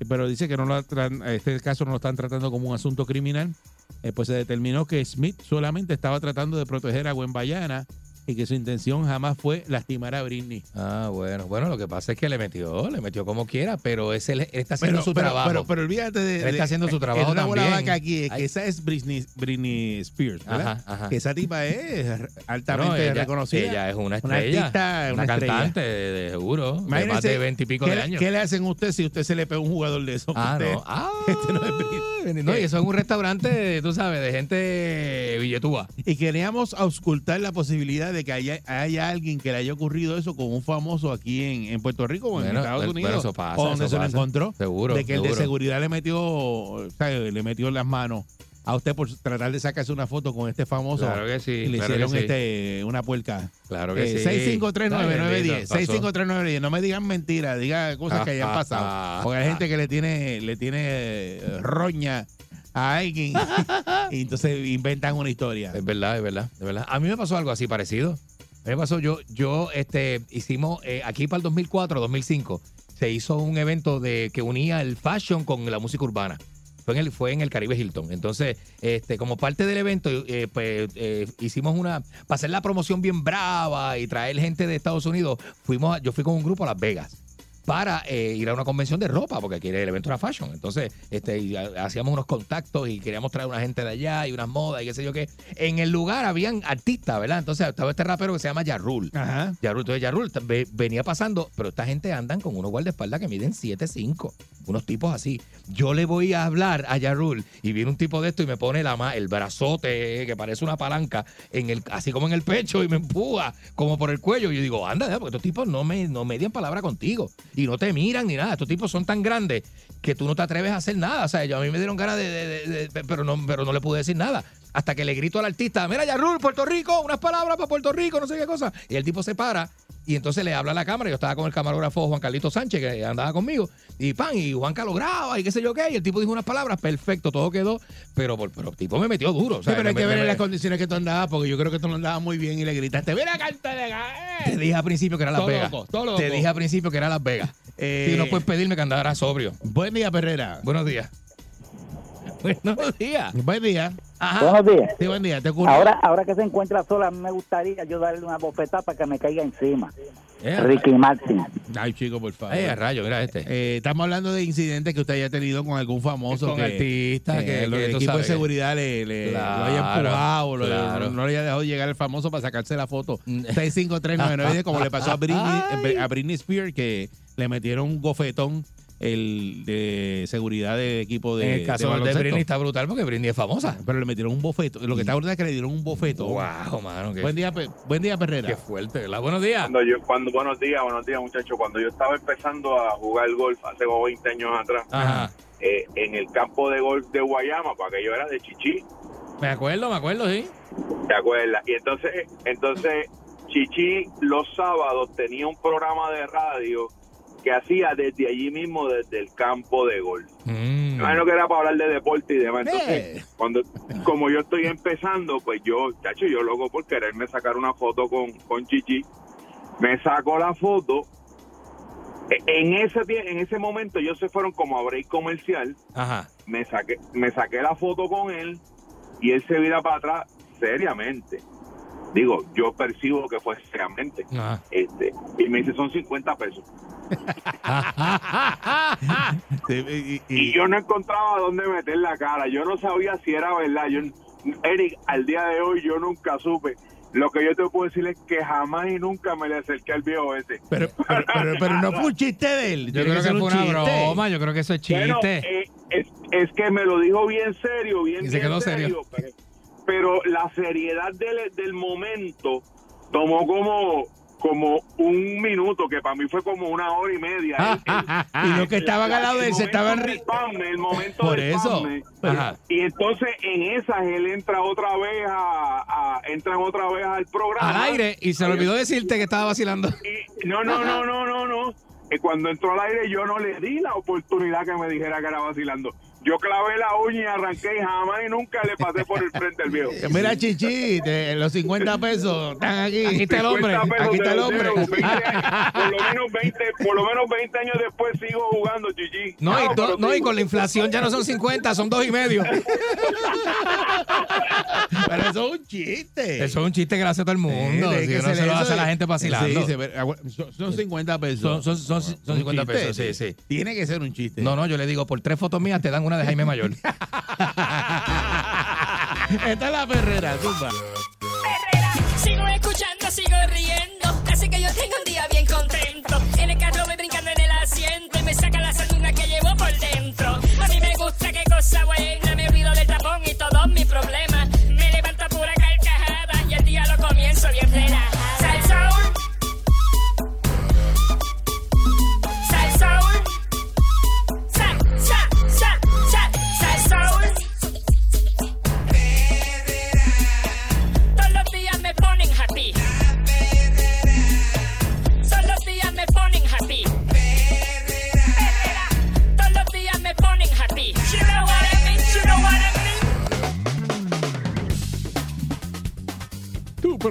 eh, Pero dice que no lo este caso no lo están tratando como un asunto criminal. Eh, pues se determinó que Smith solamente estaba tratando de proteger a Bayana y que su intención jamás fue lastimar a Britney. Ah, bueno. Bueno, lo que pasa es que le metió, le metió como quiera, pero ese, él está haciendo Pero, su pero, trabajo. pero, pero olvídate de. Él está haciendo su eh, trabajo una también. vaca aquí, es que Ay. esa es Britney, Britney Spears, ¿verdad? Ajá, ajá. Que esa tipa es altamente No, ella, reconocida. Ella es una Una estrella. artista, una, cantante, de, de seguro. de más Imagínense de veintipico ¿qué, de años. ¿Qué le hacen a usted si usted se le pega un jugador de eso? Ah, Usted- no. Ah, este no es Britney. no, y eso es un restaurante, tú sabes, de gente billetúa. Y queríamos auscultar la posibilidad de que haya, haya alguien que le haya ocurrido eso con un famoso aquí en, en Puerto Rico o en Bueno, Estados Unidos. bueno, eso pasa, o donde eso se lo encontró. Seguro, De que el de seguridad le metió, o sea, le metió las manos a usted por tratar de sacarse una foto con este famoso. Claro que sí, Y le claro hicieron que sí. este, una puerca. Claro que Eh, sí. 6539910. Ay, bendito, 6539910. No me digan mentiras, digan cosas que hayan pasado. Porque hay gente que le tiene, le tiene eh, roña a alguien y entonces inventan una historia. Es verdad, es verdad, es verdad. A mí me pasó algo así parecido. A mí me pasó, yo, yo, este, hicimos, eh, aquí para el 2004, 2005, se hizo un evento de que unía el fashion con la música urbana. Fue en el, fue en el Caribe Hilton. Entonces, este, como parte del evento, eh, pues eh, hicimos una, para hacer la promoción bien brava y traer gente de Estados Unidos, fuimos, a- yo fui con un grupo a Las Vegas. Para eh, ir a una convención de ropa, porque quiere el evento era fashion. Entonces, este, y ha- hacíamos unos contactos y queríamos traer una gente de allá y unas modas y qué sé yo qué. En el lugar habían artistas, ¿verdad? Entonces estaba este rapero que se llama Yarrul. Ajá. Yarrul, entonces ve- venía pasando, pero esta gente andan con unos guardaespaldas que miden 7'5", unos tipos así. Yo le voy a hablar a Yarrul y viene un tipo de esto y me pone la el brazote que parece una palanca, en el, así como en el pecho y me empuja como por el cuello. Y yo digo, anda, porque estos tipos no, me, no median palabra contigo y no te miran ni nada. Estos tipos son tan grandes que tú no te atreves a hacer nada. O sea, yo, a mí me dieron ganas de, pero, no, pero no le pude decir nada. Hasta que le grito al artista, mira, Yarrul, Puerto Rico, unas palabras para Puerto Rico, no sé qué cosa. Y el tipo se para y entonces le habla a la cámara. Yo estaba con el camarógrafo Juan Carlito Sánchez, que andaba conmigo. Y pan, y Juanca lo graba y qué sé yo qué. Y el tipo dijo unas palabras, perfecto, todo quedó. Pero, pero el tipo me metió duro. o sea, Sí, pero hay me- que me- ver en las condiciones que tú andabas, porque yo creo que tú no andabas muy bien y le gritaste, mira, canta de Te dije al principio que era Las Todo Vegas. loco, todo loco. Te dije al principio que era Las Vegas. Eh, y no puedes pedirme que andara sobrio. Buen día, Perrera. Buenos días. Buenos días. Buen día. Buenos días. Sí, buen día. Te ocurre. Ahora, ahora que se encuentra sola, me gustaría yo darle una bofetada para que me caiga encima. Eh, Ricky Martin. Ay, chico, por favor. Ay, a rayo, mira este. Eh, estamos hablando de incidentes que usted haya tenido con algún famoso Con que, artista, que- el que equipo de seguridad le, le- Claro, lo haya empujado, lo- claro. no, le haya dejado llegar el famoso para sacarse la foto. 65399, como le pasó a Britney, a Britney Spears, que le metieron un gofetón el de seguridad del equipo de en el caso de, baloncesto. Britney está brutal porque Britney es famosa. Pero le metieron un bofeto. Lo que está brutal es que le dieron un bofeto. Wow, mano. qué- Buen día, Pe- buen día, Perrera. Qué fuerte, ¿verdad? Buenos días. Cuando yo, cuando, buenos días, buenos días, muchachos. Cuando yo estaba empezando a jugar golf hace como 20 años atrás, Ajá. eh, en el campo de golf de Guayama, para que yo era de Chichi, Me acuerdo, me acuerdo, sí. ¿te acuerdas? Y entonces, entonces Chichi los sábados tenía un programa de radio que hacía desde allí mismo, desde el campo de golf. Mm. Imagino que era para hablar de deporte y demás. Entonces, Eh. cuando, como yo estoy empezando, pues yo, chacho, yo loco por quererme sacar una foto con, con Chichi, me saco la foto. E- En ese en ese momento ellos se fueron como a break comercial, Ajá. me saqué, me saqué la foto con él y él se vira para atrás seriamente. Digo, yo percibo que fue seriamente. Ajá. Este, y me dice, son 50 pesos. Y- y yo no encontraba dónde meter la cara. Yo no sabía si era verdad. Yo, Eric, al día de hoy yo nunca supe. Lo que yo te puedo decir es que jamás y nunca me le acerqué al viejo ese. Pero, pero, pero, pero no fue un chiste de él. Yo creo que fue un una broma, yo creo que eso es chiste. Bueno, eh, es, es que me lo dijo bien serio, bien, Y se bien quedó serio. Pero, pero la seriedad del, del momento tomó como como un minuto, que para mí fue como una hora y media. El- el- Y los que estaban al lado de él se estaban Palme, el momento Por del eso. Ajá. Y entonces en esas él entra otra vez a, a- entran otra vez al programa. Al aire y se le olvidó decirte que estaba vacilando. Y- no, no, no, no, no, no. Eh, cuando entró al aire yo no le di la oportunidad que me dijera que era vacilando. Yo clavé la uña y arranqué y jamás y nunca le pasé por el frente al viejo. Mira, Chichi, te- los 50 pesos están aquí. Aquí está el hombre. 50 pesos Aquí está el hombre. cero, 20 años, por lo menos 20, por lo menos 20 años después sigo jugando, Gigi. No, y, pero do- no, y sí. con la inflación ya no son 50, son dos y medio. Pero eso es un chiste. Eso es un chiste que le hace todo el mundo. Sí, que no se lo hace a la gente vacilando. Sí, se agua- son, son 50 pesos. Son, son, son, son Un 50 chiste, pesos, sí, sí. Tiene que ser un chiste. No, no, yo le digo, por tres fotos mías te dan una de Jaime Mayor. Esta es la perrera, zumba. Sigo escuchando, sigo riendo. Así que yo tengo un día bien contento. En el carro voy brincando en el asiento y me saca la sanduna que llevo por dentro. A mí me gusta qué cosa buena.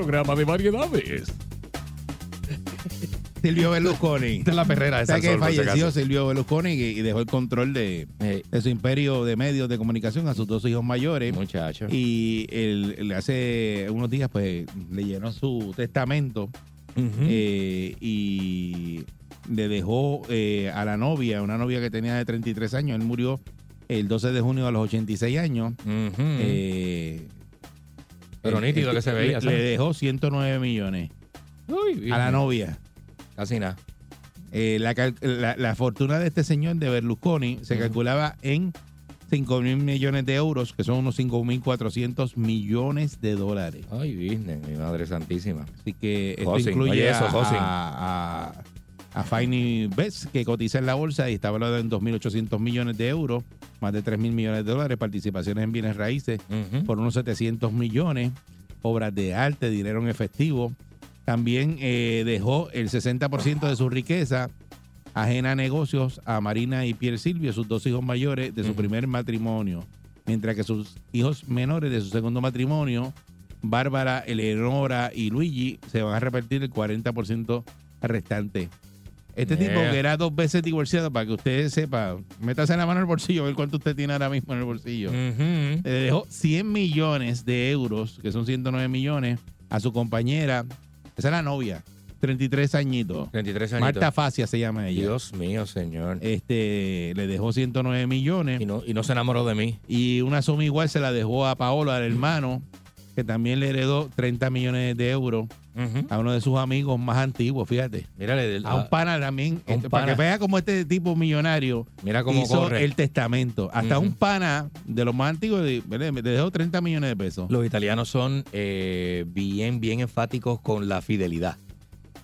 Programa de variedades. Silvio Berlusconi. Esta es la perrera de O sea que falleció. Silvio Berlusconi y, y dejó el control de, de su imperio de medios de comunicación a sus dos hijos mayores. Muchacho. Y él, él hace unos días, pues, le llenó su testamento. eh, y le dejó eh, a la novia, una novia que tenía de 33 años. Él murió el 12 de junio a los 86 años. Eh, Pero nítido que se veía, Le, le dejó 109 millones a la novia. Casi nada. Eh, la, la- la fortuna de este señor de Berlusconi se calculaba en 5 mil millones de euros, que son unos 5 mil 400 millones de dólares. Ay, business, mi madre santísima. Así que esto Hosing, incluye oye eso, a, a, a, Finey Best, que cotiza en la bolsa y está valorado en 2.800 millones de euros, más de 3 mil millones de dólares, participaciones en bienes raíces por unos 700 millones, obras de arte, dinero en efectivo. También eh, dejó el 60% de su riqueza ajena a negocios a Marina y Pierre Silvio, sus dos hijos mayores de su primer matrimonio, mientras que sus hijos menores de su segundo matrimonio, Bárbara, Eleonora y Luigi, se van a repartir el 40% restante. Este Yeah. tipo que era dos veces divorciado, para que usted sepa, métase la mano en el bolsillo, a ver cuánto usted tiene ahora mismo en el bolsillo. Le dejó 100 millones de euros, que son 109 millones, a su compañera. Esa es la novia, 33 añitos. 33 añitos. Marta Facia se llama ella. Dios mío, señor. Este, le dejó 109 millones. Y no, y no se enamoró de mí. Y una suma igual se la dejó a Paolo, al hermano, que también le heredó 30 millones de euros a uno de sus amigos más antiguos, fíjate. Mírale, A un pana también, un este, para que vea cómo este tipo millonario Mira cómo hizo corre. el testamento. Hasta un pana de los más antiguos le dejó 30 millones de pesos. Los italianos son eh, bien, bien enfáticos con la fidelidad.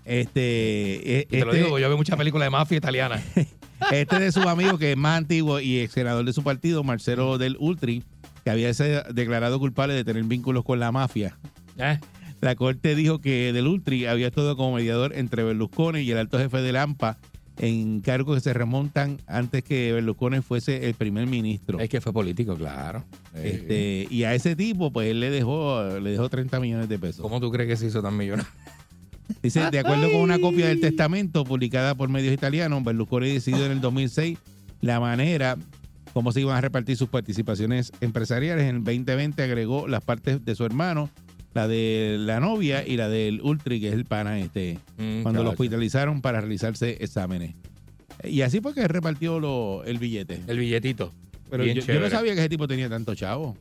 Este, eh, Y te lo este- digo, yo veo muchas películas de mafia italiana. Este de sus amigos, que es más antiguo y ex senador de su partido, Marcelo del Ultri, que había sido declarado culpable de tener vínculos con la mafia. Eh. La corte dijo que del Ultri había estado como mediador entre Berlusconi y el alto jefe de Lampa en cargos que se remontan antes que Berlusconi fuese el primer ministro. Es que fue político, claro. Este, y a ese tipo, pues él le dejó, le dejó 30 millones de pesos. ¿Cómo tú crees que se hizo tan millonario? Dice, de acuerdo con una copia del testamento publicada por medios italianos, Berlusconi decidió en el 2006 la manera cómo se iban a repartir sus participaciones empresariales. En el 2020 agregó las partes de su hermano, la de la novia y la del Ultri, que es el pana este, Mm, cuando lo hospitalizaron para realizarse exámenes. Y así fue que repartió lo- el billete. El billetito. Pero Bien yo, yo no sabía que ese tipo tenía tanto chavo.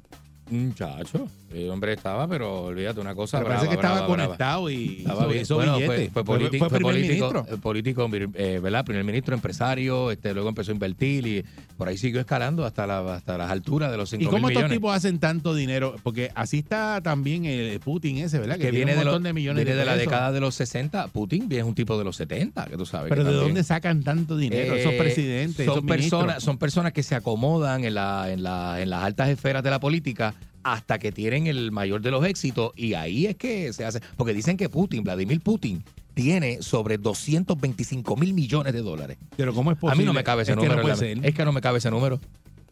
Muchacho, el hombre estaba, pero olvídate una cosa. Pero parece brava, que estaba brava, conectado y Estaba hizo- Bueno, billete. Fue, fue, Fue- político, fue fue primer político, ministro. eh, político, eh, ¿verdad? Primer ministro, empresario, este, luego empezó a invertir y por ahí siguió escalando hasta, la, hasta las alturas de los 5 ¿Y mil cómo estos millones. tipos hacen tanto dinero? Porque así está también el Putin ese, ¿verdad? que tiene viene un de, montón los- de millones viene de de la década de los 60. Putin es un tipo de los 70, que tú sabes. Pero que ¿de también- dónde sacan tanto dinero? esos Eh, presidentes, son esos personas, son personas que se acomodan en, la, en, la, en las altas esferas de la política hasta que tienen el mayor de los éxitos y ahí es que se hace. Porque dicen que Putin, Vladimir Putin, tiene sobre 225 mil millones de dólares. Pero ¿cómo es A posible? mí no me cabe ese Es que número. no puede en la- ser. es que no me cabe ese número.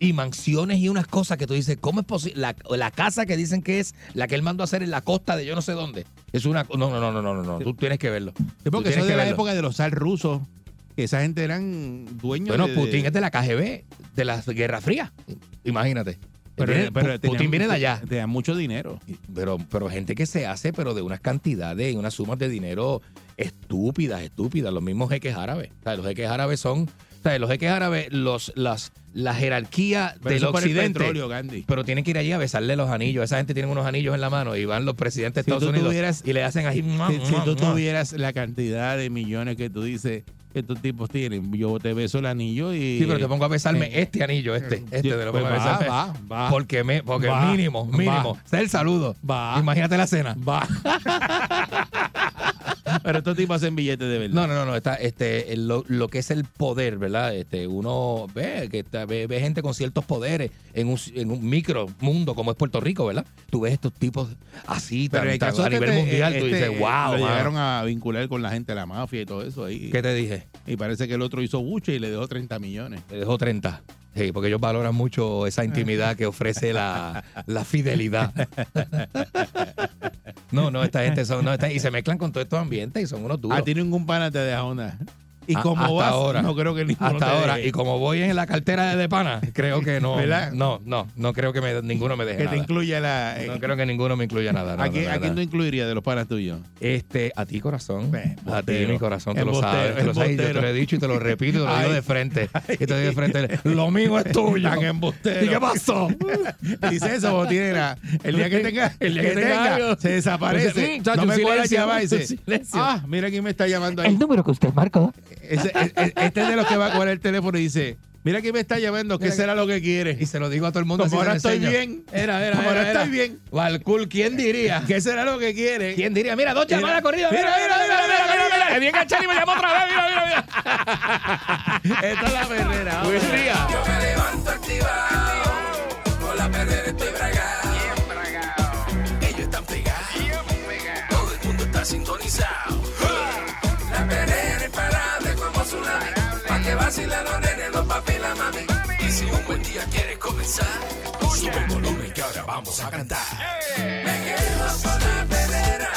Y mansiones y unas cosas que tú dices, ¿cómo es posible? La, la casa que dicen que es la que él mandó a hacer en la costa de yo no sé dónde. Es una. No, no, no, no, no, no. no. Tú tienes que verlo. Sí, porque eso es de la verlo. época de los zar rusos, que esa gente eran dueños Bueno, de... Putin es de la KGB, de la Guerra Fría. Imagínate. Pero, tenían- Putin viene de allá. Tenían mucho dinero. Pero, pero gente que se hace, pero de unas cantidades y unas sumas de dinero estúpidas, estúpidas. Los mismos jeques árabes. O sea, los jeques árabes son. O sea, los jeques árabes, los, las, la jerarquía Pero del occidente. petróleo, Gandhi. Pero tienen que ir allí a besarle los anillos. Esa gente tiene unos anillos en la mano y van los presidentes Si de tú Estados Unidos tuvieras- y le hacen así. Si, si tú tuvieras la cantidad de millones que tú dices que estos tipos tienen, yo te beso el anillo y... Sí, pero te pongo a besarme Eh, este anillo, este, este yo- de lo pues pongo a va, besarme. va, va. Porque, me, porque Va, mínimo, mínimo. va. Es el saludo. Va. Imagínate la cena. Va. pero estos tipos hacen billetes de verdad. No, no, no, no. Está, este, lo, lo que es el poder, ¿verdad? Este, uno ve que está- ve, ve gente con ciertos poderes en un, en un micro mundo como es Puerto Rico, ¿verdad? Tú ves estos tipos así, tan- tan- a nivel te- mundial, tú este, dices, eh, wow. lo mano". llegaron a vincular con la gente de la mafia y todo eso ahí. ¿Qué te dije? Y parece que el otro hizo buche y le dejó 30 millones. Le dejó 30. Sí, porque ellos valoran mucho esa intimidad que ofrece la, la fidelidad. No, no, esta gente son. No, esta- y se mezclan con todos estos ambientes y son unos duros. A ti ningún pana te deja una. Y A- como hasta vas, ahora. no creo que ninguno Hasta te ahora. deje. Y como voy en la cartera de pana, creo que no. ¿Verdad? No, no, no creo que me- ninguno me deje Que te incluya la. eh, No creo que ninguno me incluya nada. no, ¿A, quién, no, ¿A quién no. tú incluirías de los panas tuyos? Este, a ti, corazón. a ti, mi corazón, tú lo sabes. Tú lo sabes. Yo te lo he dicho y te lo repito y te lo digo de frente. Y te digo de frente. Lo mío es tuyo. Tan embustero. ¿Y qué pasó? Dice eso, la- El día que tenga, El día que tenga se desaparece. Chacho, no me silencio, llamar y dice, ah, mira quién me está llamando ahí. El número que usted marcó. Ese- e- e- este es de los que va a coger el teléfono y dice, mira quién me está llamando, ¿qué Mira será lo que quiere? Y se lo digo a todo el mundo. Como así ahora lo estoy enseño. bien. Era, era, Como era, ahora era. estoy bien. Valcool, ¿quién diría? ¿Qué será lo que quiere? ¿Quién diría? Mira, dos Mira, llamadas corridas. mira, mira, mira, mira, mira, mira. Que bien enganchado y me llamó otra vez. Mira, mira, mira. Esta es la perrera. Buen día. Yo me levanto activado, con la perrera estoy bragado. Ellos están pegados, todo el mundo está sintonizado. Que vacilen los nenes, los papi y la mami. Y si un buen día quieres comenzar, sube el volumen que ahora vamos a cantar. Me quedo con la perrera,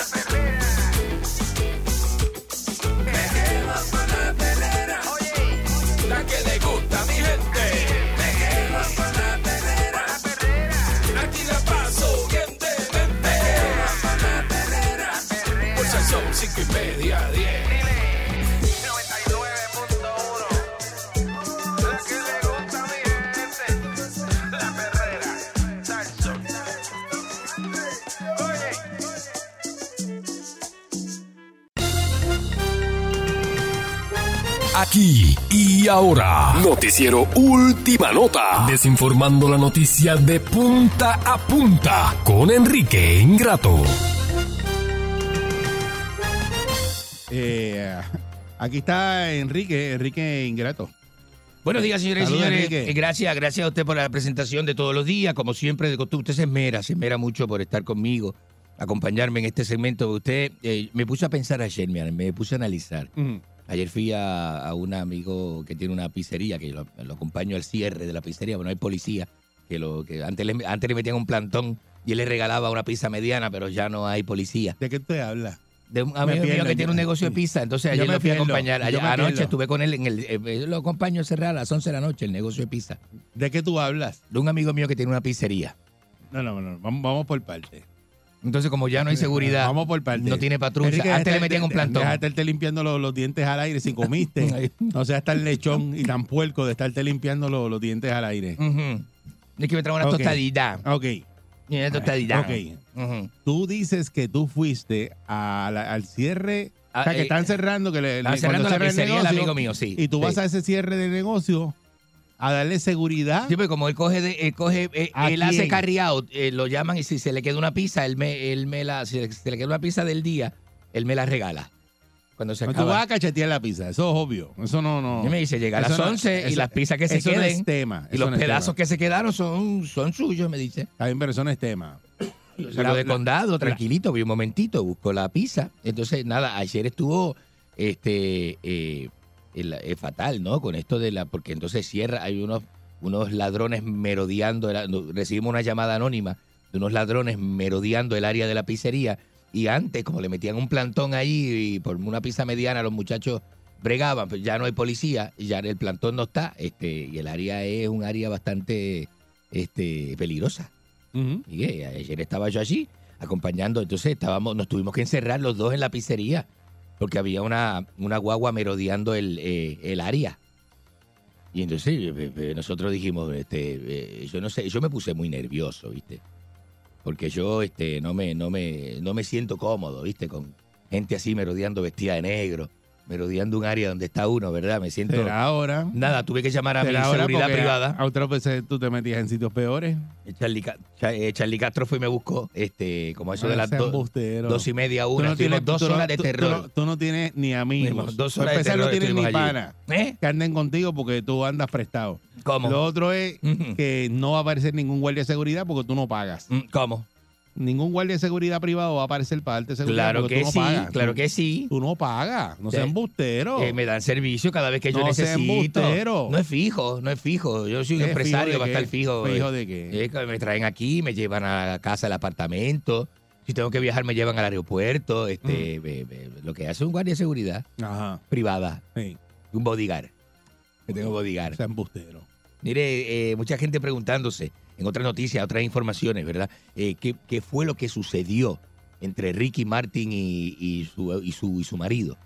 me quedo con la perrera, la que le gusta a mi gente. Me quedo con la perrera, aquí la paso bien de mente. Me quedo con la perrera, por si son cinco y media, Aquí y ahora, Noticiero Última Nota, desinformando la noticia de punta a punta con Enrique Ingrato. Eh, aquí está Enrique, Enrique Ingrato. Buenos días, señores y señores. Enrique. Eh, Gracias, gracias a usted por la presentación de todos los días. Como siempre, de costumbre, usted se esmera, se esmera mucho por estar conmigo, acompañarme en este segmento. Usted eh, me puse a pensar ayer, me, me puse a analizar. Ayer fui a, a un amigo que tiene una pizzería, que lo, lo acompaño al cierre de la pizzería, bueno, hay policía, que, lo, que antes, le, antes le metían un plantón y él le regalaba una pizza mediana, pero ya no hay policía. ¿De qué usted habla? De un amigo mío que tiene un negocio de pizza, entonces ayer me lo fui a acompañar. Ayer- anoche pierdo. estuve con él en el. eh, eh, lo acompaño a cerrar a las 11 de la noche el negocio de pizza. ¿De qué tú hablas? De un amigo mío que tiene una pizzería. No, no, no, vamos, vamos por parte. Entonces, como ya no hay seguridad, Vamos por parte. no tiene patrulla. Enrique, Antes le metían un plantón. Déjate estarte limpiando los, los dientes al aire si comiste. no seas tan lechón y tan puerco de estarte limpiando los, los dientes al aire. Ujú. Es que me trae una Ok. tostadita. Ok. Una tostadita. Ok. Ujú. Tú dices que tú fuiste a la- al cierre. Ah, o sea, que eh, están cerrando. Que le, cerrando la cierra el pizzería el negocio, amigo mío, sí, Y tú sí. vas a ese cierre de negocio a darle seguridad. Sí, pues como él coge, de, él, coge eh, ¿A él hace carry out, eh, lo llaman y si se le queda una pizza, él me, él me la, si se le queda una pizza del día, él me la regala. Cuando se tú acaba. vas a cachetear la pizza. Eso es obvio. Eso no. no Y me dice, llega a las no- 11 y las pizzas que se eso no queden. es tema. Y los no pedazos tema. que se quedaron son, son suyos, me dice. Bien, pero eso no es tema. Yo salgo de condado, tranquilito, voy un momentito, busco la pizza. Entonces, nada, ayer estuvo este eh, eh, fatal, ¿no? Con esto de la. Porque entonces cierra, hay unos, unos ladrones merodeando. recibimos una llamada anónima de unos ladrones merodeando el área de la pizzería. Y antes, como le metían un plantón ahí y por una pizza mediana, los muchachos bregaban, pues ya no hay policía, y ya el plantón no está, este, y el área es un área bastante este, peligrosa. Y que ayer estaba yo allí acompañando, entonces estábamos, nos tuvimos que encerrar los dos en la pizzería porque había una, una guagua merodeando el, eh, el área. Y entonces eh, eh, nosotros dijimos, este, yo no sé, yo me puse muy nervioso, ¿viste? Porque yo este, no, me, no, me, no me siento cómodo, ¿viste? Con gente así merodeando vestida de negro, merodeando un área donde está uno, ¿verdad? Me siento... Será ahora. Nada, tuve que llamar a mi seguridad privada. A, a otras veces tú te metías en sitios peores. Charlie, Ca- Cha- eh, Charlie Castro fue y me buscó, este, como eso de Ah, las do- dos y media, una. no tienes- dos no- horas de tú- tú terror. Tú no tienes ni amigos. Dos Para horas de terror no tienes ni pana ¿Eh? que anden contigo porque tú andas prestado. ¿Cómo? Lo otro es que no va a aparecer ningún guardia de seguridad porque tú no pagas. Mm, ¿Cómo? Ningún guardia de seguridad privado va a aparecer para darte seguridad Claro que tú no sí, pagas. claro Tú- que sí. Tú no pagas. No seas embustero. Eh, me dan servicio cada vez que yo No necesito. No es fijo, no es fijo. Yo soy un ¿Qué empresario, va a estar fijo. ¿Fijo Eh, de qué? eh, me traen aquí, me llevan a casa, al apartamento. Si tengo que viajar, me llevan al aeropuerto. Este, Mm. be- be- lo que hace un guardia de seguridad Ajá. privada. Sí. Un bodyguard. Que tengo bodyguard. Sea embustero. Mire, eh, mucha gente preguntándose en otras noticias, otras informaciones, ¿verdad? Eh, ¿qué, qué fue lo que sucedió entre Ricky Martin y, y su, y, su, y su marido?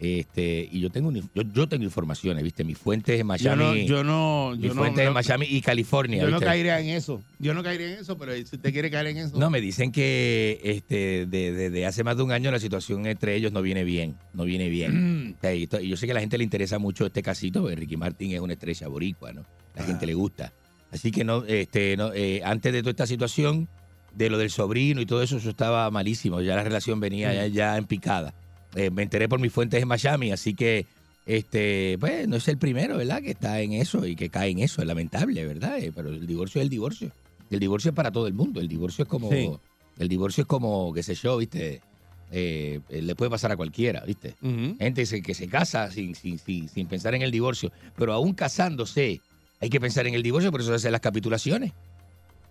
este Y yo tengo, yo, yo tengo informaciones, ¿viste? Mis fuentes en Yo Miami. no, yo no, mis yo fuentes en no- Miami y California. yo no caería en eso. Yo no caería en eso, pero si usted quiere caer en eso. No, me dicen que este, de- desde hace más de un año la situación entre ellos no viene bien, no viene bien. O sea, y, yo sé que a la gente le interesa mucho este casito, porque Ricky Martin es una estrella boricua, ¿no? La gente le gusta. Así que no, este, no, eh, antes de toda esta situación, de lo del sobrino y todo eso, eso estaba malísimo. Ya la relación venía ya, ya en picada. Eh, me enteré por mis fuentes en Miami, así que este, pues no es el primero, ¿verdad? Que está en eso y que cae en eso. Es lamentable, ¿verdad? Eh, pero el divorcio es el divorcio. El divorcio es para todo el mundo. El divorcio es como, Sí. el divorcio es como, qué sé yo, ¿viste? Eh, le puede pasar a cualquiera, ¿viste? Gente se- que se casa sin, sin, sin, sin pensar en el divorcio, pero aún casándose hay que pensar en el divorcio, por eso se hacen las capitulaciones.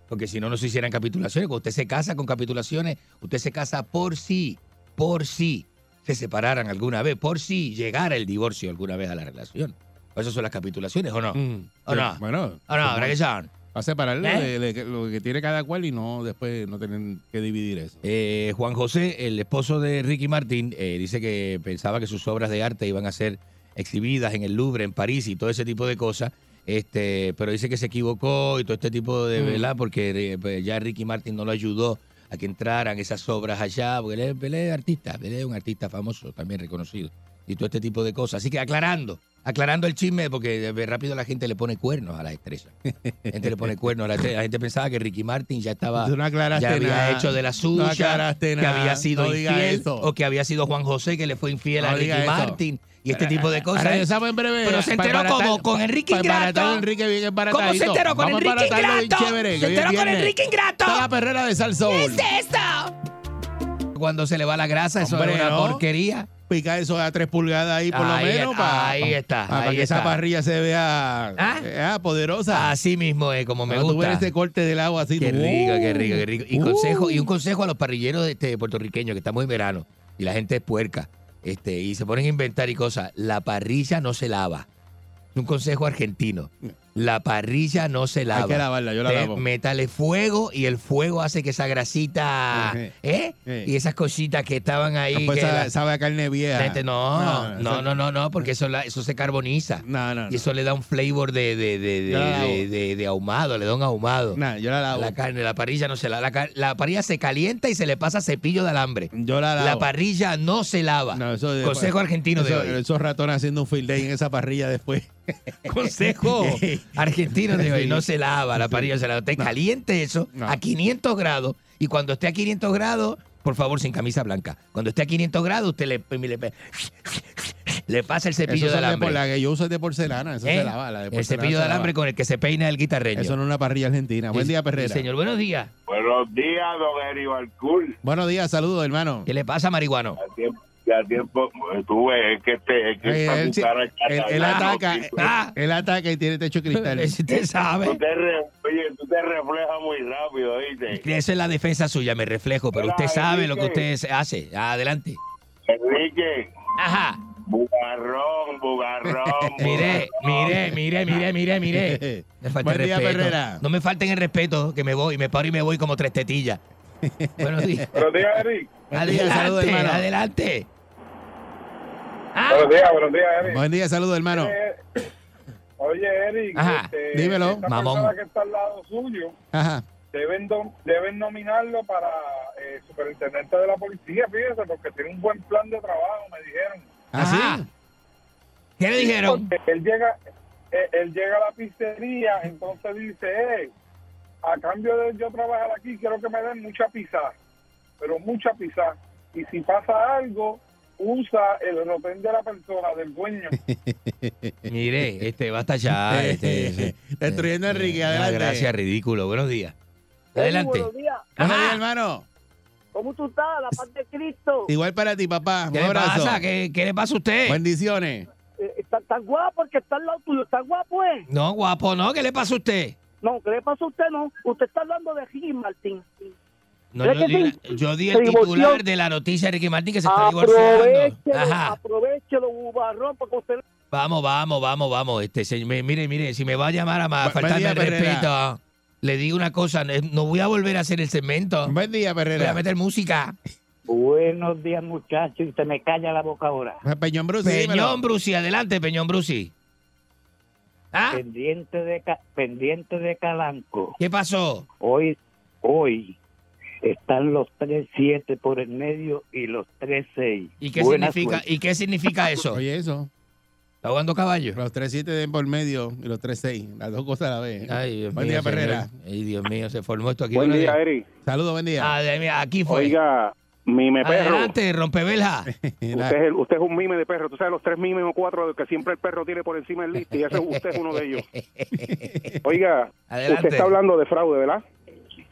Porque si no, no se hicieran capitulaciones. Cuando usted se casa con capitulaciones, usted se casa por sí, por sí se separaran alguna vez, por si llegara el divorcio alguna vez a la relación. Por eso son las capitulaciones, ¿o no? ¿O Sí, no? Bueno, ¿O no? ¿Verdad que son? Va a separarlo ¿Eh? lo que tiene cada cual y no después no tener que dividir eso. Eh, Juan José, el esposo de Ricky Martin, eh, dice que pensaba que sus obras de arte iban a ser exhibidas en el Louvre, en París y todo ese tipo de cosas. Este, pero dice que se equivocó y todo este tipo de, Mm. ¿verdad? Porque eh, pues, ya Ricky Martin no lo ayudó a que entraran esas obras allá, porque él es, él es artista, él es un artista famoso, también reconocido, y todo este tipo de cosas. Así que aclarando, aclarando el chisme, porque eh, rápido la gente le pone cuernos a las estrellas. La gente le pone cuernos a las estrellas. La gente pensaba que Ricky Martin ya estaba, no ya había nada. hecho de la No suya, aclaraste que había sido No infiel, o que había sido Juan José que le fue infiel a No Ricky eso. Y este tipo de cosas. Ahora regresamos en breve. Pero se enteró como con Enrique Ingrato. a Enrique bien ¿Cómo se enteró con Vamos Enrique Ingrato? chévere, Se enteró con. Enrique Ingrato. La perrera de Sal Soul. ¿Qué es esto? Cuando se le va la grasa, eso es una ¿no? porquería. Pica eso a tres pulgadas ahí por Ahí lo menos. pa- ahí está, Para ahí que esa parrilla se vea eh, poderosa. Así mismo es, como me Cuando tú ves gusta. ese corte del agua así. Qué rico, qué uh, rico, qué rico. Y, uh. consejo, y un consejo a los parrilleros este puertorriqueños que estamos en verano y la gente es puerca este, y se ponen a inventar y cosas. La parrilla no se lava. Un consejo argentino. La parrilla no se lava. que lavarla, yo la lavo. Métale fuego y el fuego hace que esa grasita, Ejé. ¿eh? Y esas cositas que estaban ahí. Después que sabe, la- sabe a carne vieja. Gente, no, no, no, no, no, porque eso, la- eso se carboniza. No, no, Y eso le da un flavor de, de, de, de, ahumado, le da un ahumado. Nah, yo la lavo. La carne, la parrilla no se lava. La, parrilla se calienta y se le pasa cepillo de alambre. Yo la lavo. La parrilla no se lava. No, eso Consejo argentino eso- de hoy. Esos ratones haciendo un field day en esa parrilla después. Consejo argentino de hoy. No se lava, la parrilla se lava. Usted caliente eso a 500 grados y cuando esté a 500 grados, por favor, sin camisa blanca. Cuando esté a 500 grados, usted le, le, le pasa el cepillo Eso de alambre. por- la que yo uso es de porcelana. Eso ¿Eh? se lava. La de el cepillo de alambre con el que se peina el guitarreño. Eso no es una parrilla argentina. Buen día, sí, Perrera. señor, buenos días. Buenos días, don Eri Balcour. Buenos días, saludos, hermano. ¿Qué le pasa, marihuano? Tiempo, ya tiempo tú ves, es que, este, es que esta él, él- ataca, eh, él ataca y tiene techo cristal. Usted sabe. Tú te re- oye, tú te reflejas muy rápido, ¿viste? Esa es la defensa suya, me reflejo, pero Hola, usted sabe lo que usted hace. Adelante. Enrique. Ajá. Bugarrón, bugarrón. Mire, mire, mire, mire, mire, mire. Me falta Buen el día, respeto. Perrera. No me falten el respeto, que me voy, me paro y me voy como tres tetillas. Buenos días. Buenos días, Eric. Día, saludos, Adelante, hermano. adelante. Buenos días, buenos días, Eric. Buen día, saludos, hermano. Eh, Oye, Eric, Ajá, este, dímelo. esta Mamón. que está al lado suyo Ajá. deben do- deben nominarlo para eh, superintendente de la policía, fíjese, porque tiene un buen plan de trabajo, me dijeron. ¿Ah, ¿Qué le dijeron? Porque Él llega, eh, él llega a la pizzería, entonces dice, hey, a cambio de yo trabajar aquí, quiero que me den mucha pizza, pero mucha pizza. Y si pasa algo, usa el rotén de la persona, del dueño. Mire, este, basta ya. Este, este, Destruyendo a Enrique, adelante. Gracias, ridículo. Buenos días. Adelante. Buenos días. Buenos días, hermano. ¿Cómo tú estás? La paz de Cristo. Igual para ti, papá. Un ¿Qué le abrazo. pasa? ¿Qué, qué le pasa a usted? Bendiciones. Eh, está guapo porque está al lado tuyo. ¿Está guapo, eh? No, guapo, no. ¿Qué le pasa a usted? No, ¿qué le pasa a usted? No. Usted está hablando de Ricky Martín. No, ¿Crees yo, di, sí? yo di Se el titular de la noticia de Ricky Martin que se está divorciando. Aprovechelo, Ajá. aprovechelo, bubarrón, porque usted Vamos, vamos, vamos, vamos. Este, señor, me- mire, mire, si me va a llamar a, buen faltarme el Perrera. respeto, le digo una cosa, no- voy a volver a hacer el segmento. Buen día, Voy a Perrera. meter música. Buenos días, muchachos, y se me calla la boca ahora. Peñón Bruce, Peñón Brusi, adelante, Peñón Brusi. ¿Ah? Pendiente de, pendiente de Calanco. ¿Qué pasó? Hoy, hoy están los 3-7 por el medio y los 3-6. ¿Y qué Buena significa, suerte. ¿y qué significa eso? Oye, eso. ¿Está jugando caballo? Los 3-7 de por medio y los 3-6. Las dos cosas a la vez. Ay, Dios buen mío, día, señor. Perrera. Ay, Dios mío, se formó esto aquí. Buen día, días. Eri. Saludos, buen día. Ah, de- mira, aquí fue. Oiga, mime perro. Adelante, rompebelja. Usted es, el- usted es un mime de perro. Tú sabes los tres mimes o cuatro que siempre el perro tiene por encima del list y ese, usted es uno de ellos. Oiga, Adelante. usted está hablando de fraude, ¿verdad?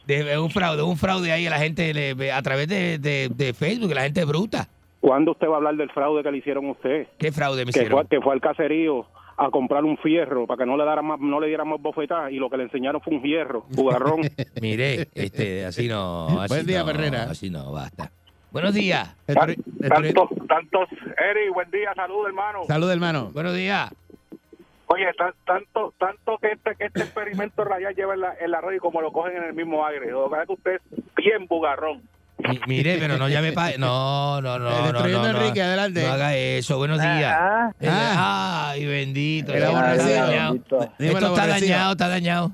De un fraude, un fraude ahí a la gente le- a través de, de- de Facebook, la gente es bruta. ¿Cuándo usted va a hablar del fraude que le hicieron a usted? ¿Qué fraude me Que hicieron? fue, que fue al caserío a comprar un fierro para que no le dieran más, no le dieran más bofetadas y lo que le enseñaron fue un fierro, bugarrón. Mire, este, así no. Así Buen día, no. Así no, basta. Buenos días. Tantos, tantos, Eri, buen día, salud, hermano. Salud, hermano. Buenos días. Oye, tan- tanto, tanto que este, que este experimento radial lleva en la, en la red y como lo cogen en el mismo aire. Lo que que usted es bien bugarrón. Mi- mire, pero no llame para. No, no, no. no, Destruyendo no, Enrique, no, adelante. No haga eso. Buenos días. Ah. Eh, Ay, bendito. Dañado. Dímelo, Esto está dañado, está dañado.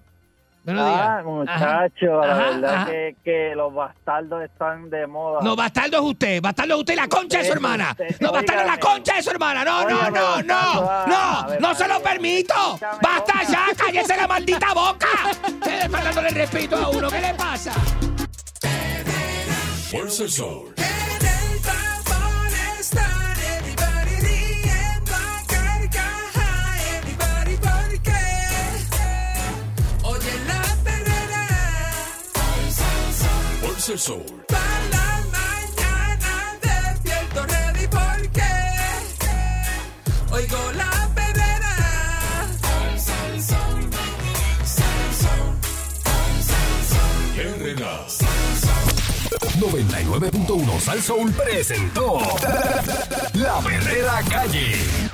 Buenos Ah, días. muchachos, la Ajá, verdad ajá. Que, que los bastardos están de moda. No, bastardo es usted, bastardo es usted y la concha de su hermana. No, bastardo es la concha de su hermana. No, no, no, no, bastardo, no, ah, no se lo permito. Basta ya, cállese la maldita boca. Ustedes faltándole el respeto a uno, ¿qué le pasa? Fuerza el sol. El sol. para la mañana despierto ready porque oigo la perrera. 99.1 Sal Soul presentó La Verdadera Calle.